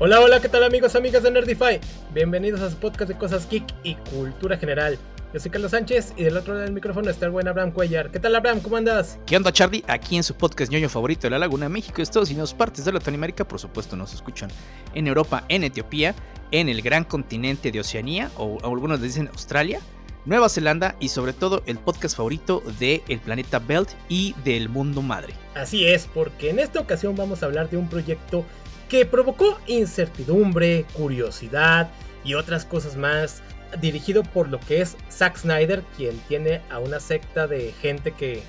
Hola, hola, ¿qué tal amigos, amigas de Nerdify? Bienvenidos a su podcast de cosas geek y cultura general. Yo soy Carlos Sánchez y del otro lado del micrófono está el buen Abraham Cuellar. ¿Qué tal Abraham? ¿Cómo andas? ¿Qué onda Charlie? Aquí en su podcast ñoño favorito de la Laguna, México, Estados Unidos, partes de Latinoamérica, por supuesto nos escuchan en Europa, en Etiopía, en el gran continente de Oceanía, o algunos le dicen Australia, Nueva Zelanda y sobre todo el podcast favorito del el planeta Belt y del mundo madre. Así es, porque en esta ocasión vamos a hablar de un proyecto que provocó incertidumbre, curiosidad y otras cosas más, dirigido por lo que es Zack Snyder, quien tiene a una secta de gente que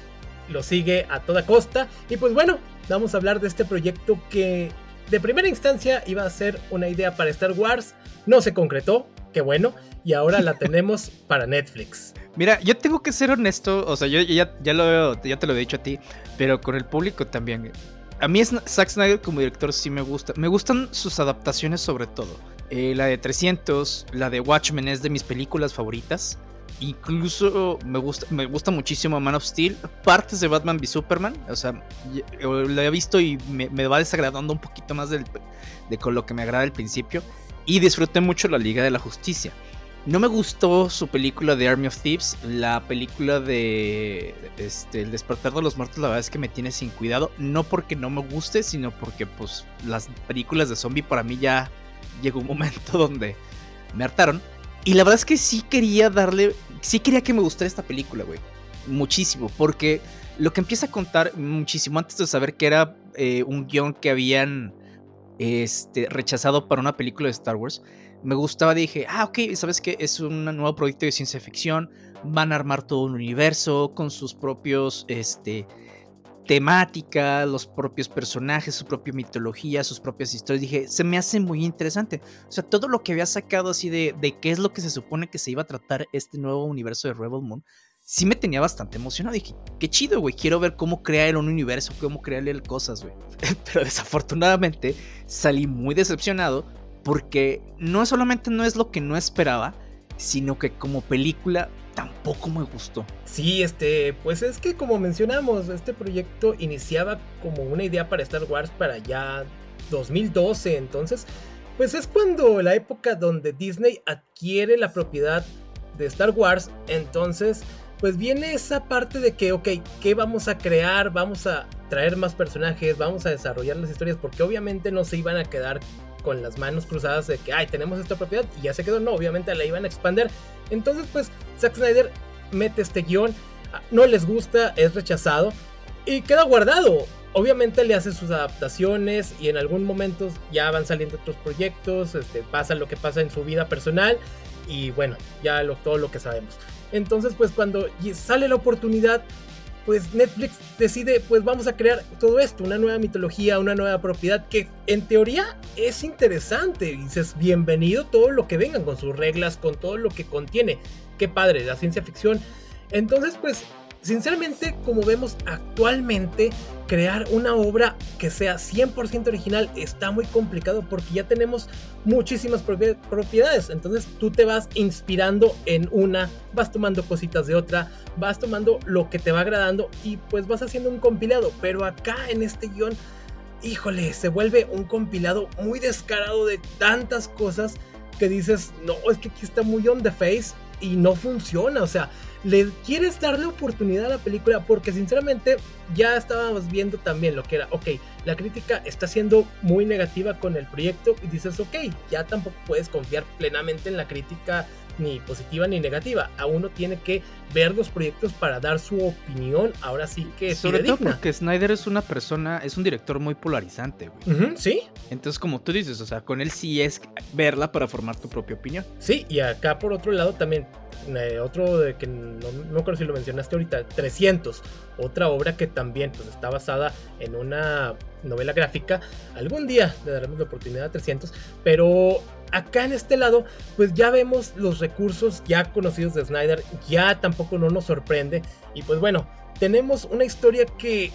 lo sigue a toda costa. Y pues bueno, vamos a hablar de este proyecto que de primera instancia iba a ser una idea para Star Wars, no se concretó, qué bueno, y ahora la tenemos para Netflix. Mira, yo tengo que ser honesto, o sea, yo ya, ya, lo, ya te lo he dicho a ti, pero con el público también a mí Zack Snyder como director sí me gusta. Me gustan sus adaptaciones sobre todo. Eh, la de 300, la de Watchmen es de mis películas favoritas. Incluso me gusta, me gusta muchísimo Man of Steel. Partes de Batman v Superman. O sea, lo he visto y me, va desagradando un poquito más de con lo que me agrada al principio. Y disfruté mucho la Liga de la Justicia. No me gustó su película de Army of Thieves. La película de este, El despertar de los muertos, la verdad es que me tiene sin cuidado. No porque no me guste, sino porque pues las películas de zombie para mí ya llegó un momento donde me hartaron. Y la verdad es que sí quería darle, sí quería que me gustara esta película, güey. Muchísimo, porque lo que empieza a contar muchísimo antes de saber que era eh, un guion que habían este, rechazado para una película de Star Wars me gustaba, dije, ah, ok, ¿sabes qué? Es un nuevo proyecto de ciencia ficción, van a armar todo un universo con sus propios, este, temática, los propios personajes, su propia mitología, sus propias historias. Dije, se me hace muy interesante. O sea, todo lo que había sacado así de, de qué es lo que se supone que se iba a tratar este nuevo universo de Rebel Moon, sí me tenía bastante emocionado. Dije, qué chido, güey, quiero ver cómo crear un universo, cómo crearle cosas, güey. Pero desafortunadamente salí muy decepcionado porque no solamente no es lo que no esperaba, sino que como película tampoco me gustó. Sí, este, pues es que como mencionamos, este proyecto iniciaba como una idea para Star Wars para ya 2012, entonces, pues es cuando la época donde Disney adquiere la propiedad de Star Wars, entonces, pues viene esa parte de que, ok, ¿qué vamos a crear? Vamos a traer más personajes, vamos a desarrollar las historias, porque obviamente no se iban a quedar con las manos cruzadas de que, ay, tenemos esta propiedad y ya se quedó. No, obviamente la iban a expandir. Entonces, pues, Zack Snyder mete este guion, ah, no les gusta, es rechazado y queda guardado. Obviamente le hace sus adaptaciones y en algún momento ya van saliendo otros proyectos, este, pasa lo que pasa en su vida personal y bueno, ya lo, todo lo que sabemos. Entonces, pues cuando sale la oportunidad, pues Netflix decide, pues vamos a crear todo esto, una nueva mitología, una nueva propiedad que en teoría es interesante. dices, bienvenido todo lo que vengan con sus reglas, con todo lo que contiene. Qué padre, la ciencia ficción. Entonces, pues Sinceramente, como vemos actualmente, crear una obra que sea 100% original está muy complicado porque ya tenemos muchísimas propiedades. Entonces tú te vas inspirando en una, vas tomando cositas de otra, vas tomando lo que te va agradando y pues vas haciendo un compilado. Pero acá en este guion, híjole, se vuelve un compilado muy descarado de tantas cosas que dices, no, es que aquí está muy on the face y no funciona. O sea, le quieres darle oportunidad a la película porque sinceramente ya estábamos viendo también lo que era, ok, la crítica está siendo muy negativa con el proyecto y dices, ok, ya tampoco puedes confiar plenamente en la crítica ni positiva ni negativa. A uno tiene que ver los proyectos para dar su opinión. Ahora sí que sobre todo porque Snyder es una persona, es un director muy polarizante, güey. sí. Entonces, como tú dices, o sea, con él sí es verla para formar tu propia opinión. Sí, y acá por otro lado también eh, otro de que no, no creo si lo mencionaste ahorita, 300, otra obra que también pues, está basada en una novela gráfica. Algún día le daremos la oportunidad a 300, pero acá en este lado, pues ya vemos los recursos ya conocidos de Snyder, ya tampoco no nos sorprende. Y pues bueno, tenemos una historia que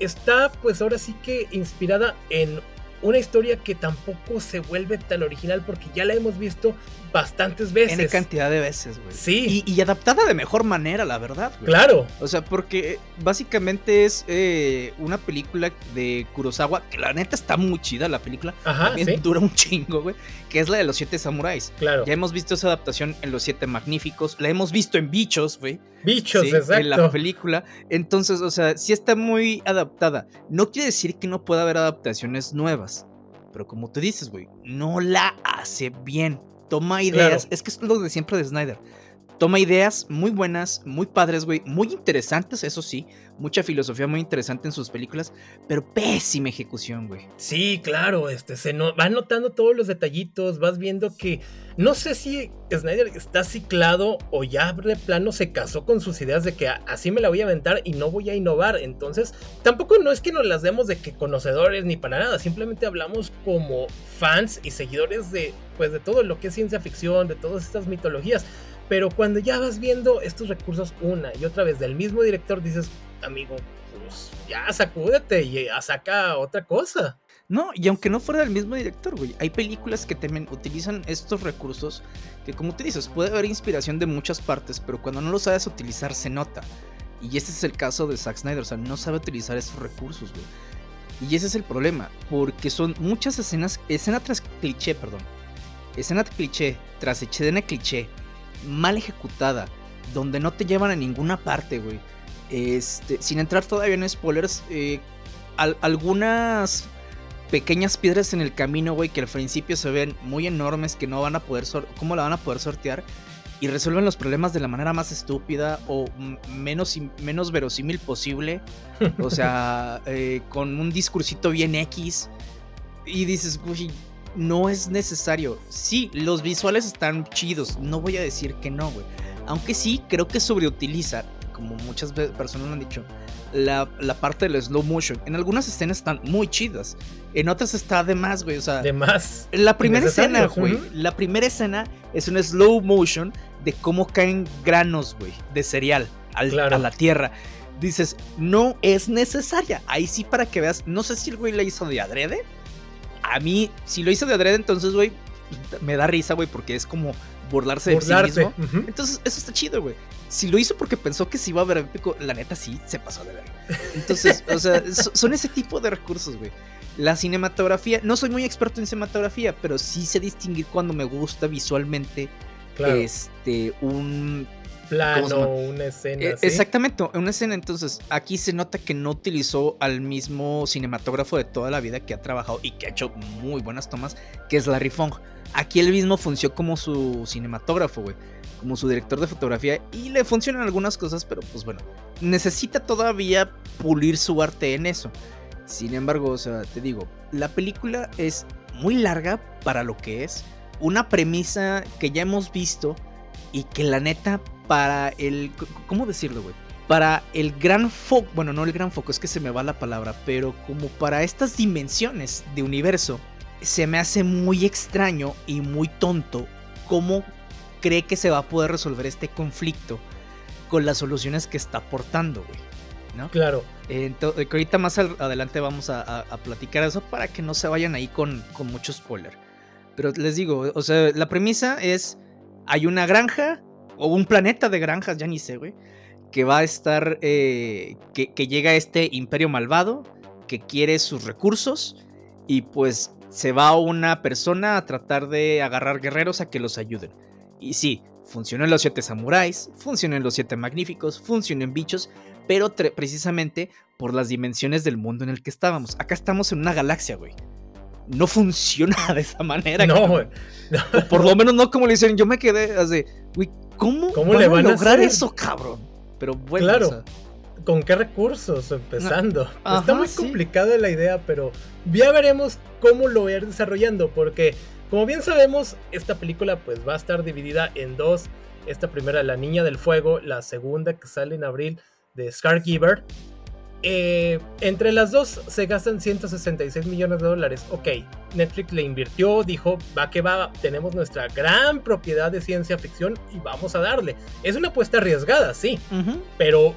está pues ahora sí que inspirada en una historia que tampoco se vuelve tan original porque ya la hemos visto bastantes veces. En cantidad de veces, güey. Sí. Y, adaptada de mejor manera, la verdad. Claro. O sea, porque básicamente es eh, una película de Kurosawa, que la neta está muy chida la película. Ajá, También dura un chingo, güey. Que es la de los siete samuráis. Claro. Ya hemos visto esa adaptación en Los Siete Magníficos. La hemos visto en Bichos, güey. Bichos, exacto. En la película. Entonces, o sea, sí está muy adaptada. No quiere decir que no pueda haber adaptaciones nuevas. Pero como tú dices, güey, no la hace bien. Toma ideas. Es que es lo de siempre de Snyder. Toma ideas muy buenas, muy padres, güey, muy interesantes, eso sí, mucha filosofía muy interesante en sus películas, pero pésima ejecución, güey. Sí, claro, este, se no, va notando todos los detallitos, vas viendo que no sé si Snyder está ciclado o ya de plano se casó con sus ideas de que así me la voy a aventar y no voy a innovar, entonces tampoco no es que nos las demos de que conocedores ni para nada, simplemente hablamos como fans y seguidores de pues de todo lo que es ciencia ficción, de todas estas mitologías. Pero cuando ya vas viendo estos recursos una y otra vez del mismo director, dices, amigo, pues ya sacúdete y saca otra cosa. No, y aunque no fuera del mismo director, güey, hay películas que también utilizan estos recursos que, como tú dices, puede haber inspiración de muchas partes, pero cuando no lo sabes utilizar se nota. Y este es el caso de Zack Snyder, o sea, no sabe utilizar esos recursos, güey. Y ese es el problema, porque son muchas escenas, escena tras cliché, perdón. Escena cliché, tras escena cliché, mal ejecutada, donde no te llevan a ninguna parte, güey. Este, sin entrar todavía en spoilers, eh, algunas pequeñas piedras en el camino, güey, que al principio se ven muy enormes, que no van a poder, ¿cómo la van a poder sortear? Y resuelven los problemas de la manera más estúpida o menos, menos verosímil posible. O sea, eh, con un discursito bien X. Y dices, güey, no es necesario. Sí, los visuales están chidos, no voy a decir que no, güey. Aunque sí, creo que sobreutiliza, como muchas personas lo han dicho, la, parte del slow motion. En algunas escenas están muy chidas, en otras está de más, güey. O sea, de más. La primera escena, güey. La primera escena es un slow motion de cómo caen granos, güey, de cereal a la tierra. Dices, no es necesaria. Ahí sí, para que veas, no sé si el güey la hizo de adrede a mí, si lo hizo de adrede, entonces, güey, me da risa, güey, porque es como burlarse de sí mismo. Entonces, eso está chido, güey. Si lo hizo porque pensó que se iba a ver épico, la neta sí se pasó de ver. Entonces, o sea, son ese tipo de recursos, güey. La cinematografía, no soy muy experto en cinematografía, pero sí sé distinguir cuando me gusta visualmente este un plano, una escena. E, exactamente, una escena. Entonces, aquí se nota que no utilizó al mismo cinematógrafo de toda la vida que ha trabajado y que ha hecho muy buenas tomas, que es Larry Fong. Aquí él mismo funcionó como su cinematógrafo, güey. Como su director de fotografía. Y le funcionan algunas cosas, pero pues bueno. Necesita todavía pulir su arte en eso. Sin embargo, o sea, te digo, la película es muy larga para lo que es. Una premisa que ya hemos visto y que la neta para el... ¿Cómo decirlo, güey? Para el gran foco, bueno, no el gran foco, es que se me va la palabra, pero como para estas dimensiones de universo, se me hace muy extraño y muy tonto cómo cree que se va a poder resolver este conflicto con las soluciones que está aportando, güey. ¿no? Claro. Entonces, ahorita más adelante vamos a, platicar eso para que no se vayan ahí con, con mucho spoiler. Pero les digo, o sea, la premisa es, hay una granja o un planeta de granjas, ya ni sé, güey, que va a estar, eh, que, que llega este imperio malvado, que quiere sus recursos y pues se va una persona a tratar de agarrar guerreros a que los ayuden. Y sí, funcionan los siete samuráis, funcionan los siete magníficos, funcionan bichos, pero precisamente por las dimensiones del mundo en el que estábamos. Acá estamos en una galaxia, güey. No funciona de esa manera. No, güey. por lo menos no como le dicen. Yo me quedé así, güey, ¿Cómo, ¿Cómo le van a lograr eso, cabrón? Pero bueno. Claro. ¿Con qué recursos empezando? Está muy complicada la idea, pero ya veremos cómo lo voy a ir desarrollando, porque como bien sabemos, esta película pues va a estar dividida en dos. Esta primera, La Niña del Fuego, la segunda que sale en abril de Scargiver, eh, entre las dos se gastan 166 millones de dólares. Ok, Netflix le invirtió, dijo, va que va, tenemos nuestra gran propiedad de ciencia ficción y vamos a darle. Es una apuesta arriesgada, sí, pero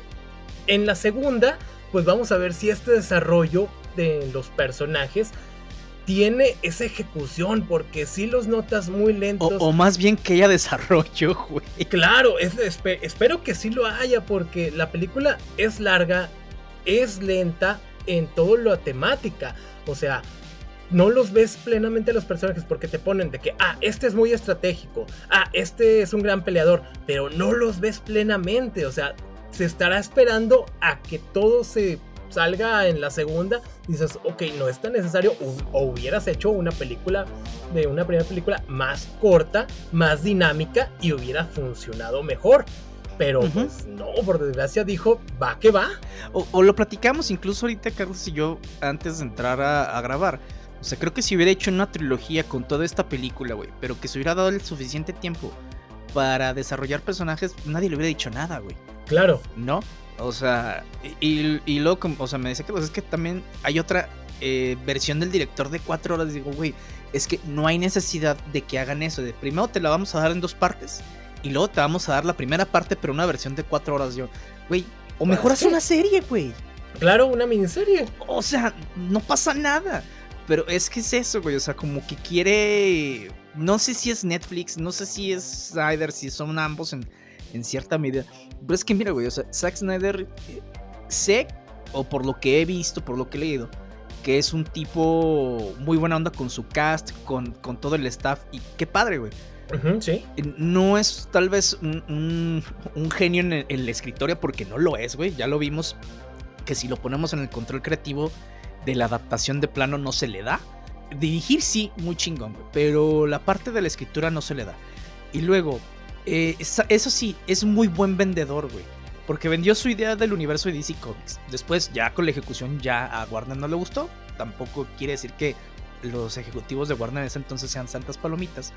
en la segunda, pues vamos a ver si este desarrollo de los personajes tiene esa ejecución, porque si los notas muy lentos. O, más bien que haya desarrollo, güey. Claro, espero que sí lo haya, porque la película es larga, es lenta en todo lo temática. O sea, no los ves plenamente los personajes porque te ponen de que, ah, este es muy estratégico, ah, este es un gran peleador, pero no los ves plenamente. O sea, se estará esperando a que todo se salga en la segunda, dices, ok, no es tan necesario, o, hubieras hecho una película de una primera película más corta, más dinámica y hubiera funcionado mejor. Pero pues no, por desgracia dijo, va que va. O, lo platicamos incluso ahorita, Carlos y yo, antes de entrar a, grabar. O sea, creo que si hubiera hecho una trilogía con toda esta película, güey, pero que se hubiera dado el suficiente tiempo para desarrollar personajes, nadie le hubiera dicho nada, güey. Claro. ¿No? O sea, y, y luego, o sea, me dice que pues es que también hay otra eh, versión del director de cuatro horas. Digo, güey, es que no hay necesidad de que hagan eso. De primero te la vamos a dar en dos partes y luego te vamos a dar la primera parte, pero una versión de cuatro horas. Yo, güey, o mejor haz una serie, güey. Claro, una miniserie. O sea, no pasa nada. Pero es que es eso, güey. O sea, como que quiere. No sé si es Netflix, no sé si es Snyder, si son ambos en, en cierta medida. Pero es que mira, güey, o sea, Zack Snyder, eh, sé, o por lo que he visto, por lo que he leído, que es un tipo muy buena onda con su cast, con, con todo el staff, y qué padre, güey. No es tal vez un, genio en el, escritorio, porque no lo es, güey. Ya lo vimos que si lo ponemos en el control creativo de la adaptación de plano no se le da. Dirigir sí, muy chingón, güey. Pero la parte de la escritura no se le da. Y luego, eh, eso sí, es muy buen vendedor, güey. Porque vendió su idea del universo de DC Comics. Después, ya con la ejecución, ya a Warner no le gustó. Tampoco quiere decir que los ejecutivos de Warner en ese entonces sean santas palomitas.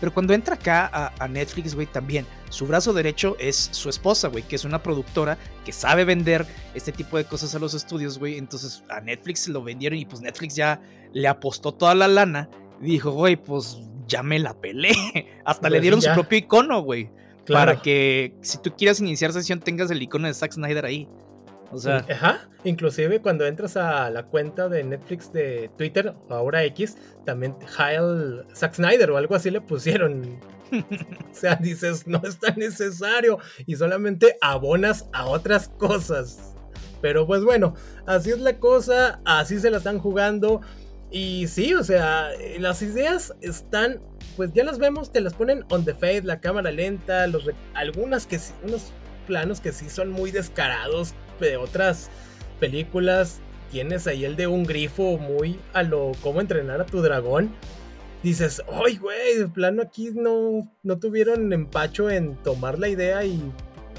Pero cuando entra acá a, Netflix, güey, también su brazo derecho es su esposa, güey, que es una productora que sabe vender este tipo de cosas a los estudios, güey. Entonces a Netflix lo vendieron y pues Netflix ya le apostó toda la lana. Y dijo, güey, pues ya me la pelé. Hasta le pues dieron su propio icono, güey. Para que si tú quieras iniciar sesión tengas el icono de Zack Snyder ahí. O sea. Ajá. Inclusive cuando entras a la cuenta de Netflix de Twitter, ahora X, también Heil Zack Snyder o algo así le pusieron. o sea, dices, no es tan necesario. Y solamente abonas a otras cosas. Pero pues bueno, así es la cosa, así se la están jugando. Y sí, o sea, las ideas están, pues ya las vemos, te las ponen on the face, la cámara lenta, los, algunas que sí, unos planos que sí son muy descarados de otras películas. Tienes ahí el de un grifo muy a lo cómo entrenar a tu dragón. Dices, ay, güey, de plano aquí no, no tuvieron empacho en tomar la idea y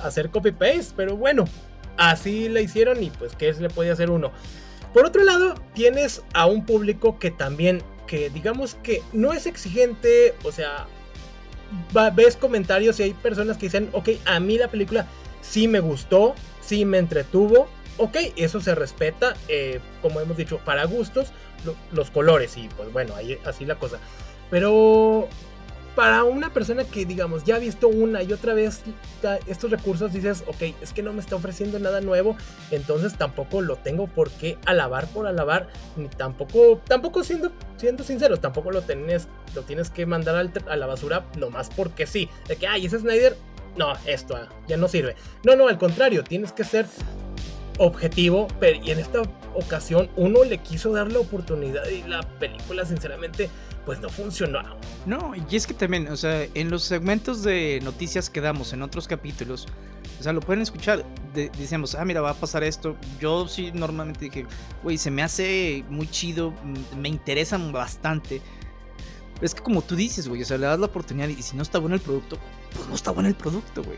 hacer copy-paste, pero bueno, así la hicieron y pues, ¿qué se le puede hacer uno? Por otro lado, tienes a un público que también, que digamos que no es exigente, o sea, ves comentarios y hay personas que dicen, ok, a mí la película sí me gustó, sí me entretuvo, ok, eso se respeta, eh, como hemos dicho, para gustos, los colores y pues bueno, ahí así la cosa. Pero para una persona que, digamos, ya ha visto una y otra vez estos recursos, dices, ok, es que no me está ofreciendo nada nuevo, entonces tampoco lo tengo por qué alabar por alabar, ni tampoco, tampoco siendo, siendo sinceros, tampoco lo tienes, lo tienes que mandar a la basura nomás porque sí, de que, ay, ese Snyder, no, esto ah, ya no sirve. No, no, al contrario, tienes que ser objetivo, pero y en esta ocasión uno le quiso dar la oportunidad y la película sinceramente pues no funcionó. No, y es que también, o sea, en los segmentos de noticias que damos en otros capítulos, o sea, lo pueden escuchar, decimos, ah, mira, va a pasar esto. Yo sí normalmente dije, güey, se me hace muy chido, mm, me interesan bastante es que como tú dices, güey, o sea, le das la oportunidad y si no está bueno el producto, pues no está bueno el producto, güey.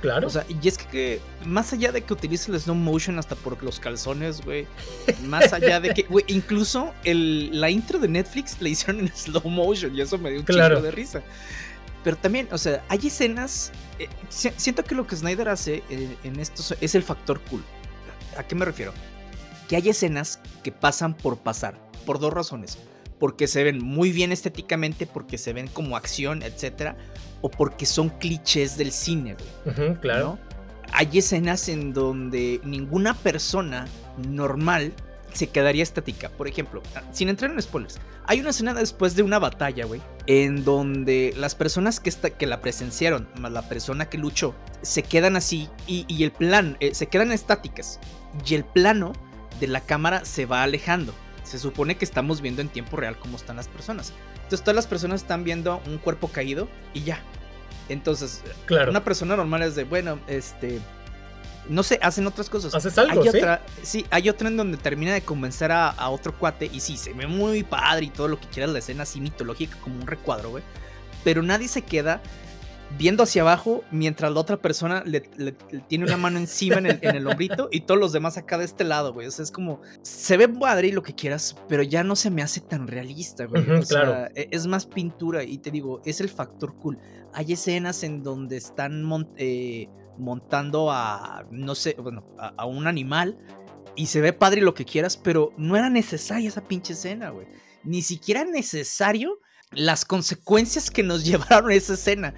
claro. O sea, y es que, más allá de que utilice el slow motion hasta por los calzones, güey, más allá de que, güey, incluso el, la intro de Netflix la hicieron en slow motion y eso me dio un claro. de risa. Pero también, o sea, hay escenas, eh, siento que lo que Snyder hace eh, en esto es el factor cool. ¿A qué me refiero? Que hay escenas que pasan por pasar, por dos razones porque se ven muy bien estéticamente, porque se ven como acción, etcétera, o porque son clichés del cine, güey. claro. Hay escenas en donde ninguna persona normal se quedaría estática. Por ejemplo, ah, sin entrar en spoilers, hay una escena después de una batalla, güey, en donde las personas que, que la presenciaron, más la persona que luchó, se quedan así y, el plan, eh, se quedan estáticas. Y el plano de la cámara se va alejando. Se supone que estamos viendo en tiempo real cómo están las personas. Entonces todas las personas están viendo un cuerpo caído y ya. Entonces, claro. una persona normal es de, bueno, este, no sé, hacen otras cosas. ¿Haces algo? Hay otra, sí, hay otra en donde termina de convencer a, otro cuate y sí, se ve muy padre y todo lo que quieras la escena así mitológica como un recuadro, güey. Pero nadie se queda viendo hacia abajo mientras la otra persona le, tiene una mano encima en el, en hombrito y todos los demás acá de este lado, güey. O sea, es como, se ve padre y lo que quieras, pero ya no se me hace tan realista, güey. o sea, e, es más pintura y te digo, es el factor cool. Hay escenas en donde están eh, montando a, no sé, bueno, a, un animal y se ve padre lo que quieras, pero no era necesaria esa pinche escena, güey. Ni siquiera necesario las consecuencias que nos llevaron a esa escena.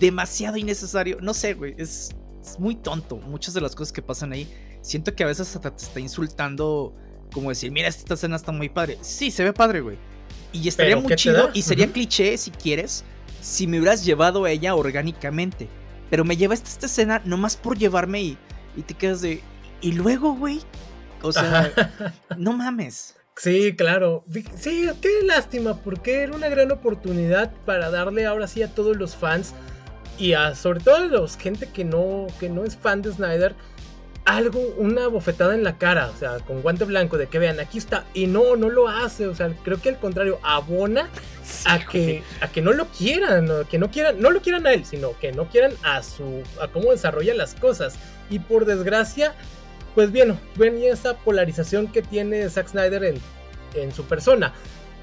Demasiado innecesario. No sé, güey. Es, muy tonto. Muchas de las cosas que pasan ahí. Siento que a veces hasta te está insultando. Como decir, mira, esta escena está muy padre. Sí, se ve padre, güey. Y estaría muy chido. Y sería cliché si quieres. Si me hubieras llevado a ella orgánicamente. Pero me lleva esta escena nomás por llevarme y, y te quedas de. Y luego, güey. O sea, no mames. Sí, claro. Sí, qué lástima, porque era una gran oportunidad para darle ahora sí a todos los fans y a sobre todo a los gente que no, que no es fan de Snyder, algo, una bofetada en la cara, o sea, con guante blanco, de que vean, aquí está, y no, no lo hace, o sea, creo que al contrario, abona a que, a que no lo quieran, que no quieran, no lo quieran a él, sino que no quieran a su, a cómo desarrolla las cosas, y por desgracia, pues bien, ven esa polarización que tiene Zack Snyder en, en su persona,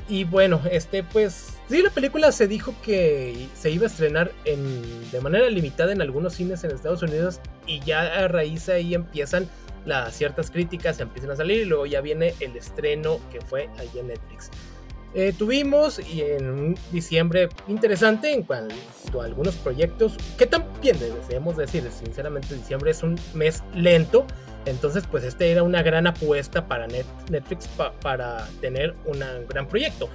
y bueno, este, pues Sí, la película se dijo que se iba a estrenar en, de manera limitada en algunos cines en Estados Unidos y ya a raíz ahí empiezan las ciertas críticas, se empiezan a salir y luego ya viene el estreno que fue ahí en Netflix. Eh, tuvimos y en diciembre interesante en cuanto a algunos proyectos que también debemos decir, sinceramente diciembre es un mes lento, entonces pues este era una gran apuesta para Netflix para tener un gran proyecto.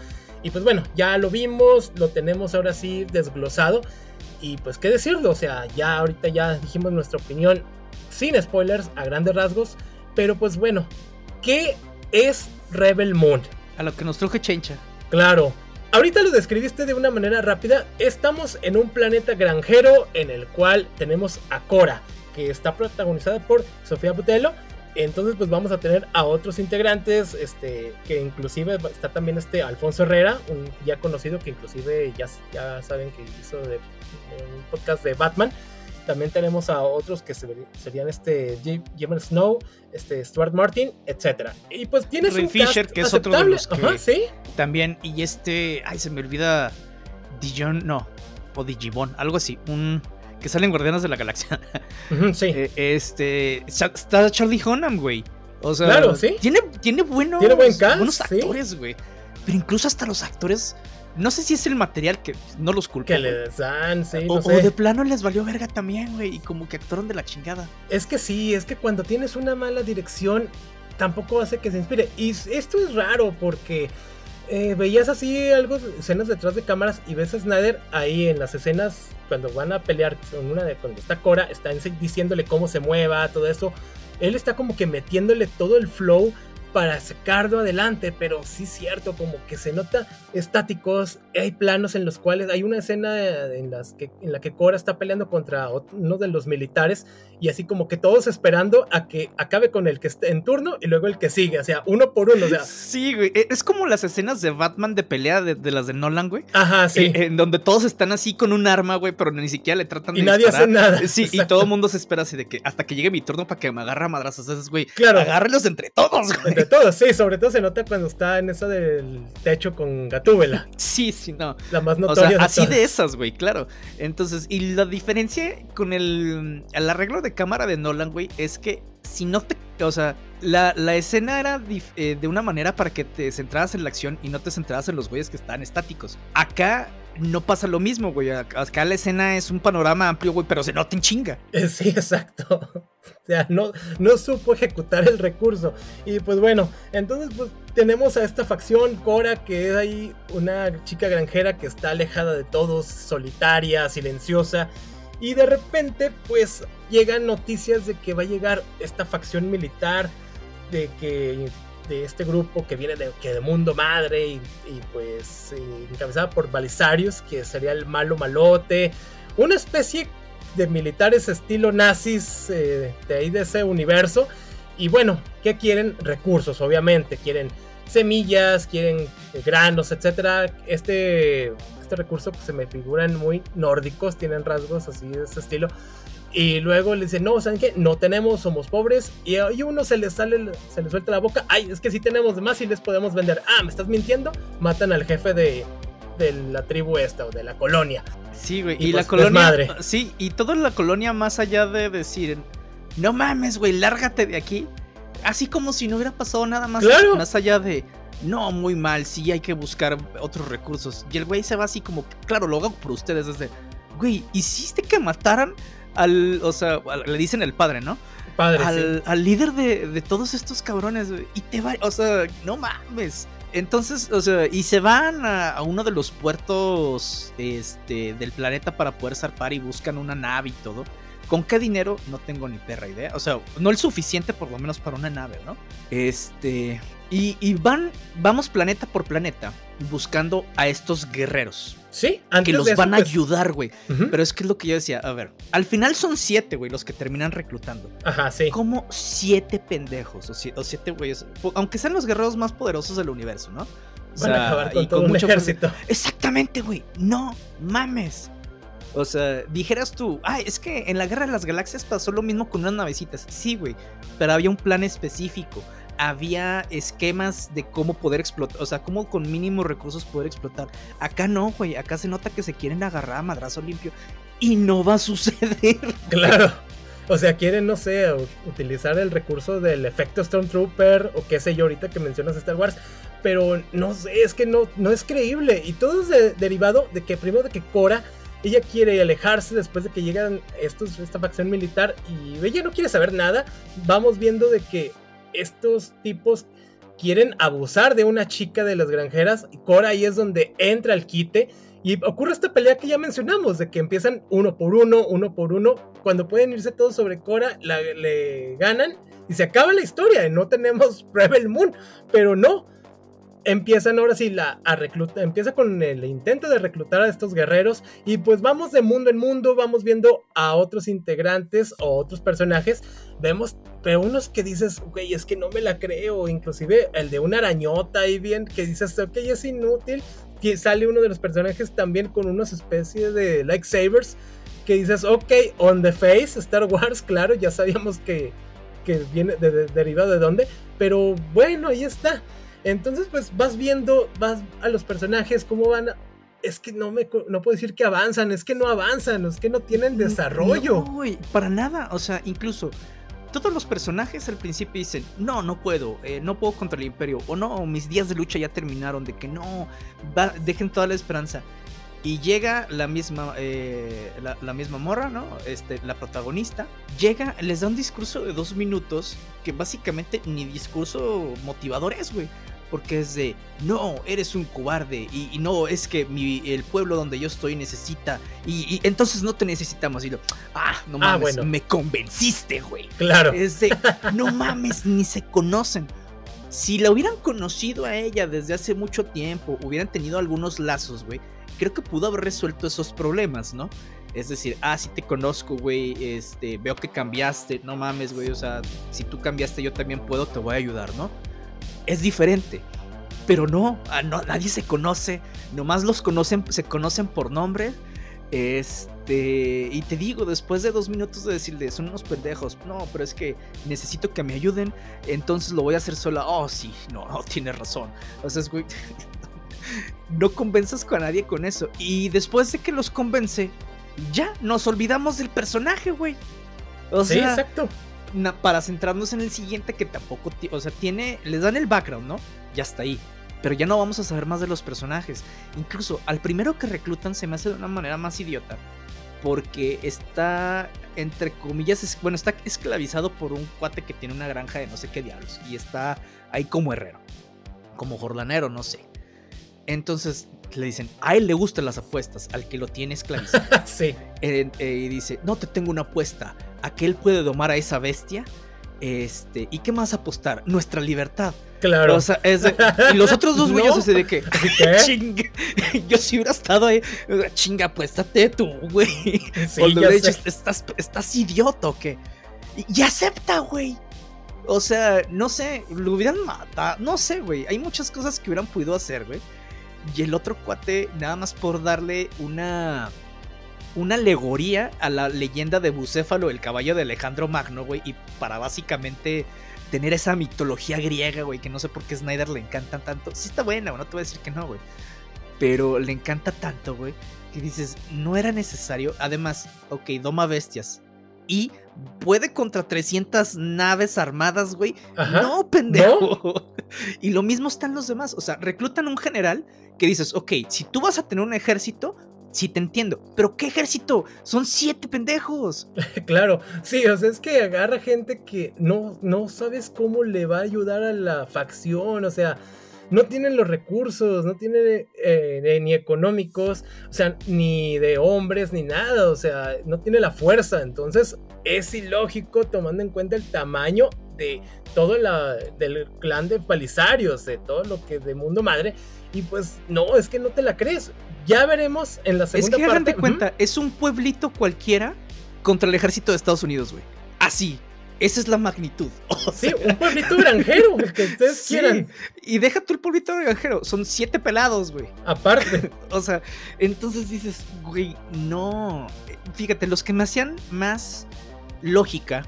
Y pues bueno, ya lo vimos, lo tenemos ahora sí desglosado. Y pues qué decirlo, o sea, ya ahorita ya dijimos nuestra opinión sin spoilers, a grandes rasgos. Pero pues bueno, ¿qué es Rebel Moon? A lo que nos truje Chencha. Claro. Ahorita lo describiste de una manera rápida. Estamos en un planeta granjero en el cual tenemos a Cora, que está protagonizada por Sofía Butelo entonces, pues vamos a tener a otros integrantes, este, que inclusive está también este Alfonso Herrera, un ya conocido que inclusive ya, ya saben que hizo de, un podcast de Batman. También tenemos a otros que serían este Jim Snow, este Stuart Martin, etcétera. Y pues tienes un Fisher, que es otro de los que ¿sí? también y este, ay se me olvida Dijon, no, o Digimon, algo así, un que salen Guardianes de la Galaxia. sí. Eh, este. Está Charlie Hunnam, güey. O sea, claro, ¿sí? tiene, tiene buenos, ¿Tiene buen cast, buenos actores, güey. Pero incluso hasta los actores. No sé si es el material que no los culpo. Que les dan, sí. o, de plano les valió verga también, güey. Y como que actuaron de la chingada. Es que sí, es que cuando tienes una mala dirección, tampoco hace que se inspire. Y esto es raro porque eh, veías así algo, escenas detrás de cámaras y ves a Snyder ahí en las escenas cuando van a pelear, son una de cuando está Cora, están diciéndole cómo se mueva, todo eso. Él está como que metiéndole todo el flow para sacarlo adelante, pero sí es cierto, como que se nota estáticos, hay planos en los cuales hay una escena en, las que, en la que Cora está peleando contra uno de los militares y así como que todos esperando a que acabe con el que esté en turno y luego el que sigue, o sea, uno por uno, o sea. Sí, güey, e, es como las escenas de Batman de pelea de, las de Nolan, güey. Ajá, sí. En, en, donde todos están así con un arma, güey, pero ni siquiera le tratan de Y nadie hace nada. Sí, y todo el mundo se espera así de que hasta que llegue mi turno para que me agarre a madrazos, güey. Claro. Agárrelos entre todos, güey todos, sí, sobre todo se nota cuando está en eso del techo con Gatúbela. Sí, sí, no. La más notoria. O sea, así de esas, güey, claro. Entonces, y la diferencia con el, el arreglo de cámara de Nolan, güey, es que si no te. O sea, la, escena era eh, de una manera para que te centraras en la acción y no te centraras en los güeyes que están estáticos. Acá no pasa lo mismo, güey. Acá la escena es un panorama amplio, güey, pero se nota en chinga. Sí, exacto. O sea, no, no supo ejecutar el recurso. Y pues bueno, entonces pues tenemos a esta facción Cora, que es ahí una chica granjera que está alejada de todos, solitaria, silenciosa. Y de repente pues llegan noticias de que va a llegar esta facción militar, de que de este grupo que viene de, que de Mundo Madre y, pues eh, encabezada por Balisarius, que sería el malo malote, una especie de militares estilo nazis eh, de ahí de ese universo. Y bueno, ¿qué quieren? Recursos, obviamente. Quieren semillas, quieren granos, etcétera. Este, este recurso pues, se me figuran muy nórdicos, tienen rasgos así de ese estilo. Y luego le dicen, no, ¿saben qué? No tenemos, somos pobres. Y a uno se le sale, se le suelta la boca. Ay, es que sí tenemos más y les podemos vender. Ah, ¿me estás mintiendo? Matan al jefe de, de la tribu esta o de la colonia. Sí, güey. Y, la pues, colonia. Madre. Sí, y toda la colonia, más allá de decir, no mames, güey, lárgate de aquí. Así como si no hubiera pasado nada más. Más allá de, no, muy mal, sí hay que buscar otros recursos. Y el güey se va así como, claro, lo hago por ustedes. Desde, güey, hiciste que mataran al. O sea, le dicen el padre, ¿no? Padre, al, al líder de, de, todos estos cabrones, güey. Y te va. O sea, no mames. Entonces, o sea, y se van a, uno de los puertos este, del planeta para poder zarpar y buscan una nave y todo. ¿Con qué dinero? No tengo ni perra idea. O sea, no el suficiente por lo menos para una nave, ¿no? Este. Y, van, vamos planeta por planeta buscando a estos guerreros. Sí, antes Que los van a ayudar, güey. Pero es que es lo que yo decía. A ver, al final son siete, güey, los que terminan reclutando. Ajá, sí. Como siete pendejos o, siete, güeyes. Aunque sean los guerreros más poderosos del universo, ¿no? van a acabar con, todo mucho ejército. Exactamente, güey. No mames. O sea, dijeras tú, ah, es que en la Guerra de las Galaxias pasó lo mismo con unas navecitas. Sí, güey, pero había un plan específico había esquemas de cómo poder explotar, o sea, cómo con mínimos recursos poder explotar. Acá no, güey, acá se nota que se quieren agarrar a madrazo limpio y no va a suceder. Claro. O sea, quieren, no sé, utilizar el recurso del efecto Stormtrooper o qué sé yo ahorita que mencionas Star Wars, pero no sé, es que no, no es creíble. Y todo es derivado de que primero de que Cora, ella quiere alejarse después de que llegan estos, esta facción militar y ella no quiere saber nada. Vamos viendo de que estos tipos quieren abusar de una chica de las granjeras. Y Cora ahí es donde entra el quite. Y ocurre esta pelea que ya mencionamos, de que empiezan uno por uno, uno por uno. Cuando pueden irse todos sobre Cora, le ganan y se acaba la historia. No tenemos Rebel Moon, pero no empiezan ahora sí la, a reclutar, empieza con el intento de reclutar a estos guerreros y pues vamos de mundo en mundo, vamos viendo a otros integrantes o otros personajes, vemos, pero unos que dices, güey, es que no me la creo, inclusive el de una arañota ahí bien, que dices, ok, es inútil, que sale uno de los personajes también con unas especies de lightsabers, que dices, ok, on the face, Star Wars, claro, ya sabíamos que, que viene derivado de dónde, pero bueno, ahí está. Entonces, pues vas viendo, vas a los personajes, cómo van. Es que no me no puedo decir que avanzan, es que no avanzan, es que no tienen desarrollo. No, para nada. O sea, incluso todos los personajes al principio dicen, no, no puedo, eh, no puedo contra el imperio, o no, mis días de lucha ya terminaron, de que no, dejen toda la esperanza. Y llega la misma, eh, la, misma morra, ¿no? Este, la protagonista. Llega, les da un discurso de dos minutos que básicamente ni discurso motivador es, güey porque es de, no, eres un cobarde y, no, es que mi, el pueblo donde yo estoy necesita y, entonces no te necesitamos. Y lo, ah, no ah, mames, me convenciste, güey. Claro. Es de, no mames, ni se conocen. Si la hubieran conocido a ella desde hace mucho tiempo, hubieran tenido algunos lazos, güey, creo que pudo haber resuelto esos problemas, ¿no? Es decir, ah, sí te conozco, güey, este, veo que cambiaste, no mames, güey, o sea, si tú cambiaste yo también puedo, te voy a ayudar, ¿no? Es diferente. Pero no, ah, no, nadie se conoce, nomás los conocen, se conocen por nombre. Este, y te digo, después de dos minutos de decirle, son unos pendejos, no, pero es que necesito que me ayuden, entonces lo voy a hacer sola. Oh, sí, no, no, tienes razón. O sea, güey, no convenzas con nadie con eso. Y después de que los convence, ya nos olvidamos del personaje, güey. O sí, exacto para centrarnos en el siguiente que tampoco, o sea, tiene, les dan el background, ¿no? Ya está ahí. Pero ya no vamos a saber más de los personajes. Incluso al primero que reclutan se me hace de una manera más idiota. porque está, entre comillas, bueno, está esclavizado por un cuate que tiene una granja de no sé qué diablos y está ahí como herrero, como jordanero, no sé. Entonces le dicen, a él le gustan las apuestas, al que lo tiene esclavizado. sí. Eh, y dice, no te tengo una apuesta, ¿a que él puede domar a esa bestia? Este, ¿y qué más apostar? Nuestra libertad. Claro. O sea, es y los otros dos güeyes así de que, chinga, yo si hubiera estado ahí, chinga, apuéstate tú, güey. Sí, Cuando le dices, estás, estás idiota o qué. Y, acepta, güey. O sea, no sé, lo hubieran matado, no sé, güey. Hay muchas cosas que hubieran podido hacer, güey. Y el otro cuate, nada más por darle una una alegoría a la leyenda de Bucéfalo, el caballo de Alejandro Magno, güey, y para básicamente tener esa mitología griega, güey, que no sé por qué Snyder le encanta tanto. Sí está buena, no te voy a decir que no, güey. Pero le encanta tanto, güey, que dices, no era necesario. Además, ok, doma bestias. Y puede contra 300 naves armadas, güey. No, pendejo. Y lo mismo están los demás. O sea, reclutan un general que dices, ok, si tú vas a tener un ejército, sí te entiendo. Pero ¿qué ejército? Son siete pendejos. claro, sí, o sea, es que agarra gente que no, no sabes cómo le va a ayudar a la facción, o sea, no tienen los recursos, no tienen eh, ni económicos, o sea, ni de hombres, ni nada, o sea, no tiene la fuerza. Entonces, es ilógico tomando en cuenta el tamaño de todo la, del clan de Palisarios, de todo lo que de Mundo Madre. Y pues no, es que no te la crees. Ya veremos en la segunda parte. Es que hagan de cuenta, es un pueblito cualquiera contra el ejército de Estados Unidos, güey. Así. Esa es la magnitud. sí, un pueblito granjero, el que ustedes quieran. Y deja tú el pueblito granjero, son siete pelados, güey. Aparte. o sea, entonces dices, güey, no. Fíjate, los que me hacían más lógica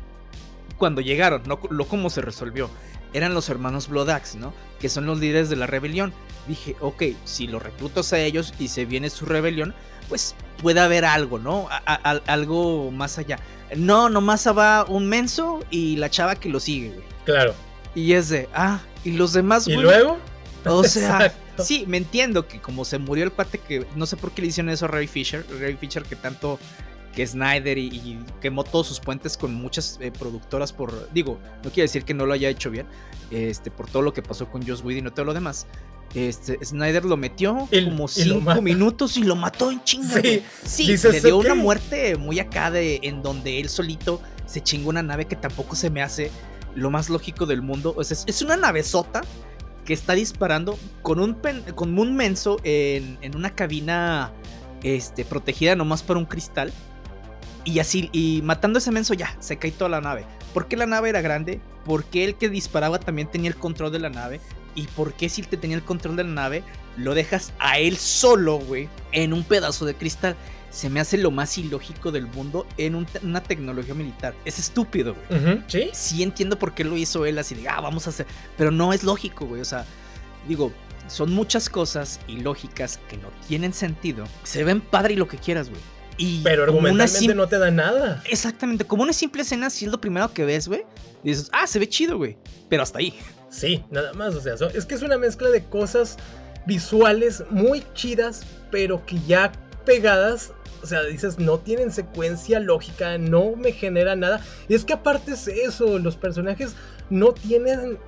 cuando llegaron, no lo cómo se resolvió, eran los hermanos Bloodaxe, ¿no? Que son los líderes de la rebelión. Dije, ok, si los reclutas a ellos y se viene su rebelión, pues puede haber algo, ¿no? algo más allá. No, nomás va un menso y la chava que lo sigue, güey. Claro. Y es de, ah, y los demás, güey. ¿Y luego? O sea, sí, me entiendo que como se murió el cuate que no sé por qué le hicieron eso a Ray Fisher, Ray Fisher que tanto que Snyder y, quemó todos sus puentes con muchas eh, productoras por, digo, no quiere decir que no lo haya hecho bien, este, por todo lo que pasó con Joss Whedon y todo lo demás. Este, Snyder lo metió como cinco minutos y lo mató en chinga. Sí, le dio una muerte muy acá de en donde él solito se chingó una nave que tampoco se me hace lo más lógico del mundo. O sea, es, una nave sota que está disparando con un, con un menso en, en una cabina este, protegida nomás por un cristal. Y así, y matando ese menso ya, se cae toda la nave. ¿Por qué la nave era grande? Porque el que disparaba también tenía el control de la nave. ¿Y por qué si él te tenía el control de la nave, lo dejas a él solo, güey, en un pedazo de cristal? Se me hace lo más ilógico del mundo en una tecnología militar. Es estúpido, güey. ¿Sí? Sí entiendo por qué lo hizo él así de, ah, vamos a hacer. Pero no es lógico, güey. O sea, digo, son muchas cosas ilógicas que no tienen sentido. Se ven padre y lo que quieras, güey pero argumentalmente no te da nada. Exactamente, como una simple escena, si es lo primero que ves, güey, dices, ah, se ve chido, güey, pero hasta ahí. Sí, nada más, o sea, es que es una mezcla de cosas visuales muy chidas, pero que ya pegadas, o sea, dices, no tienen secuencia lógica, no me genera nada. Y es que aparte es eso, los personajes no tienen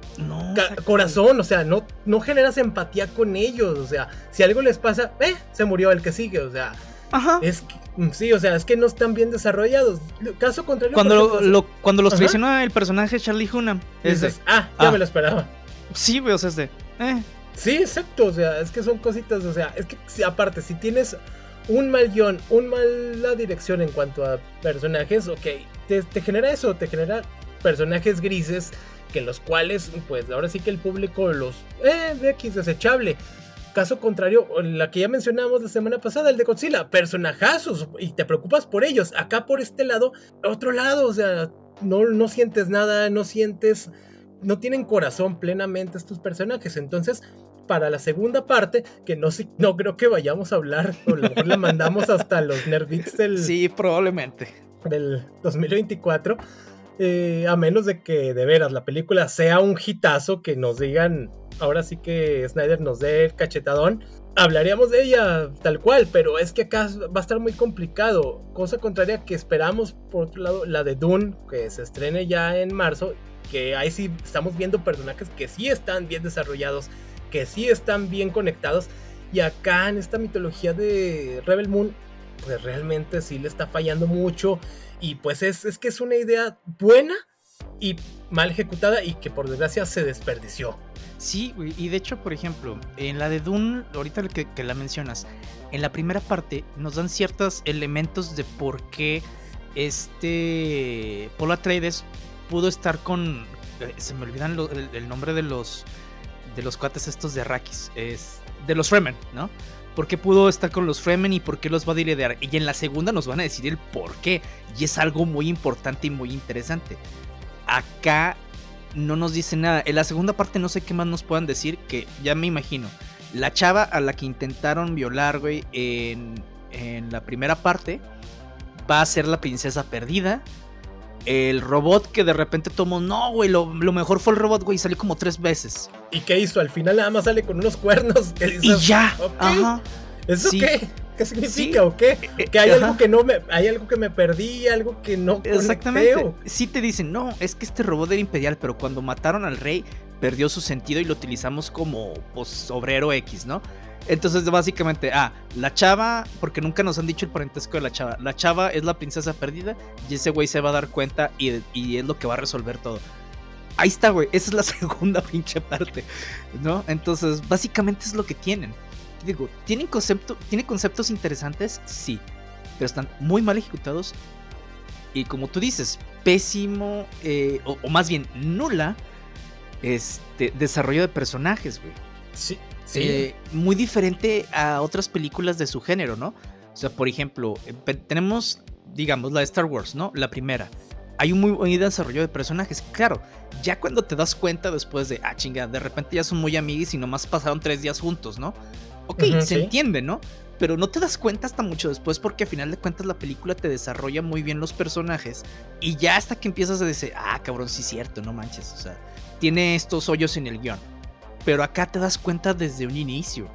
corazón, o sea, no, no generas empatía con ellos, o sea, si algo les pasa, eh, se murió el que sigue, o sea, Ajá. es que Mm, sí, o sea, es que no están bien desarrollados. Caso contrario. Cuando, lo, cuando los traiciona el personaje Charlie Hunnam. Es de, ah, ya ah. me lo esperaba. Sí, güey, o sea, es de. Eh. Sí, exacto. O sea, es que son cositas. O sea, es que si, aparte, si tienes un mal guion, un mala dirección en cuanto a personajes, ok, te, te genera eso, te genera personajes grises que los cuales, pues ahora sí que el público los. Eh, de X desechable. Caso contrario, la que ya mencionamos la semana pasada, el de Godzilla, personajazos y te preocupas por ellos. Acá por este lado, otro lado, o sea, no, no sientes nada, no sientes, no tienen corazón plenamente estos personajes. Entonces, para la segunda parte, que no, no creo que vayamos a hablar, o la mandamos hasta los Nervix del. Sí, probablemente. Del 2024. Eh, a menos de que de veras la película sea un hitazo que nos digan ahora sí que Snyder nos dé el cachetadón, hablaríamos de ella tal cual, pero es que acá va a estar muy complicado. Cosa contraria que esperamos, por otro lado, la de Dune, que se estrene ya en marzo, que ahí sí estamos viendo personajes que sí están bien desarrollados, que sí están bien conectados. Y acá en esta mitología de Rebel Moon, pues realmente sí le está fallando mucho. Y pues es, es que es una idea buena y mal ejecutada y que por desgracia se desperdició. Sí, y de hecho, por ejemplo, en la de Dune, ahorita que, que la mencionas, en la primera parte nos dan ciertos elementos de por qué este Paul Atreides pudo estar con. Eh, se me olvidan el, nombre de los de los cuates estos de Arrakis. Es de los Fremen, ¿no? ¿Por qué pudo estar con los Fremen y por qué los va a liderar? Y en la segunda nos van a decir el por qué. Y es algo muy importante y muy interesante. Acá no nos dice nada. En la segunda parte no sé qué más nos puedan decir, que ya me imagino. La chava a la que intentaron violar, güey, en, en la primera parte, va a ser la princesa perdida. El robot que de repente tomó, no, güey, lo, mejor fue el robot, güey, salió como tres veces. ¿Y qué hizo? Al final nada más sale con unos cuernos. y ya. Ajá. ¿Eso qué? ¿Qué significa o qué? Eh, que hay algo que no me, hay algo que me perdí, algo que no Exactamente. Sí te dicen, no, es que este robot era imperial, pero cuando mataron al rey perdió su sentido y lo utilizamos como pues, obrero X, ¿no? Entonces, básicamente, ah, la chava, porque nunca nos han dicho el parentesco de la chava. La chava es la princesa perdida y ese güey se va a dar cuenta y, y es lo que va a resolver todo. Ahí está, güey. Esa es la segunda pinche parte, ¿no? Entonces, básicamente es lo que tienen digo, ¿tienen concepto, ¿tiene conceptos interesantes? Sí, pero están muy mal ejecutados. Y como tú dices, pésimo, eh, o, más bien nula, este, desarrollo de personajes, güey. Sí, sí. Eh, muy diferente a otras películas de su género, ¿no? O sea, por ejemplo, eh, tenemos, digamos, la de Star Wars, ¿no? La primera. Hay un muy buen desarrollo de personajes. Claro, ya cuando te das cuenta después de, ah, chinga, de repente ya son muy amigos y nomás pasaron tres días juntos, ¿no? Ok, se entiende, ¿no? Pero no te das cuenta hasta mucho después porque a final de cuentas la película te desarrolla muy bien los personajes y ya hasta que empiezas a decir, ah, cabrón, sí es cierto, no manches, o sea, tiene estos hoyos en el guion. Pero acá te das cuenta desde un inicio.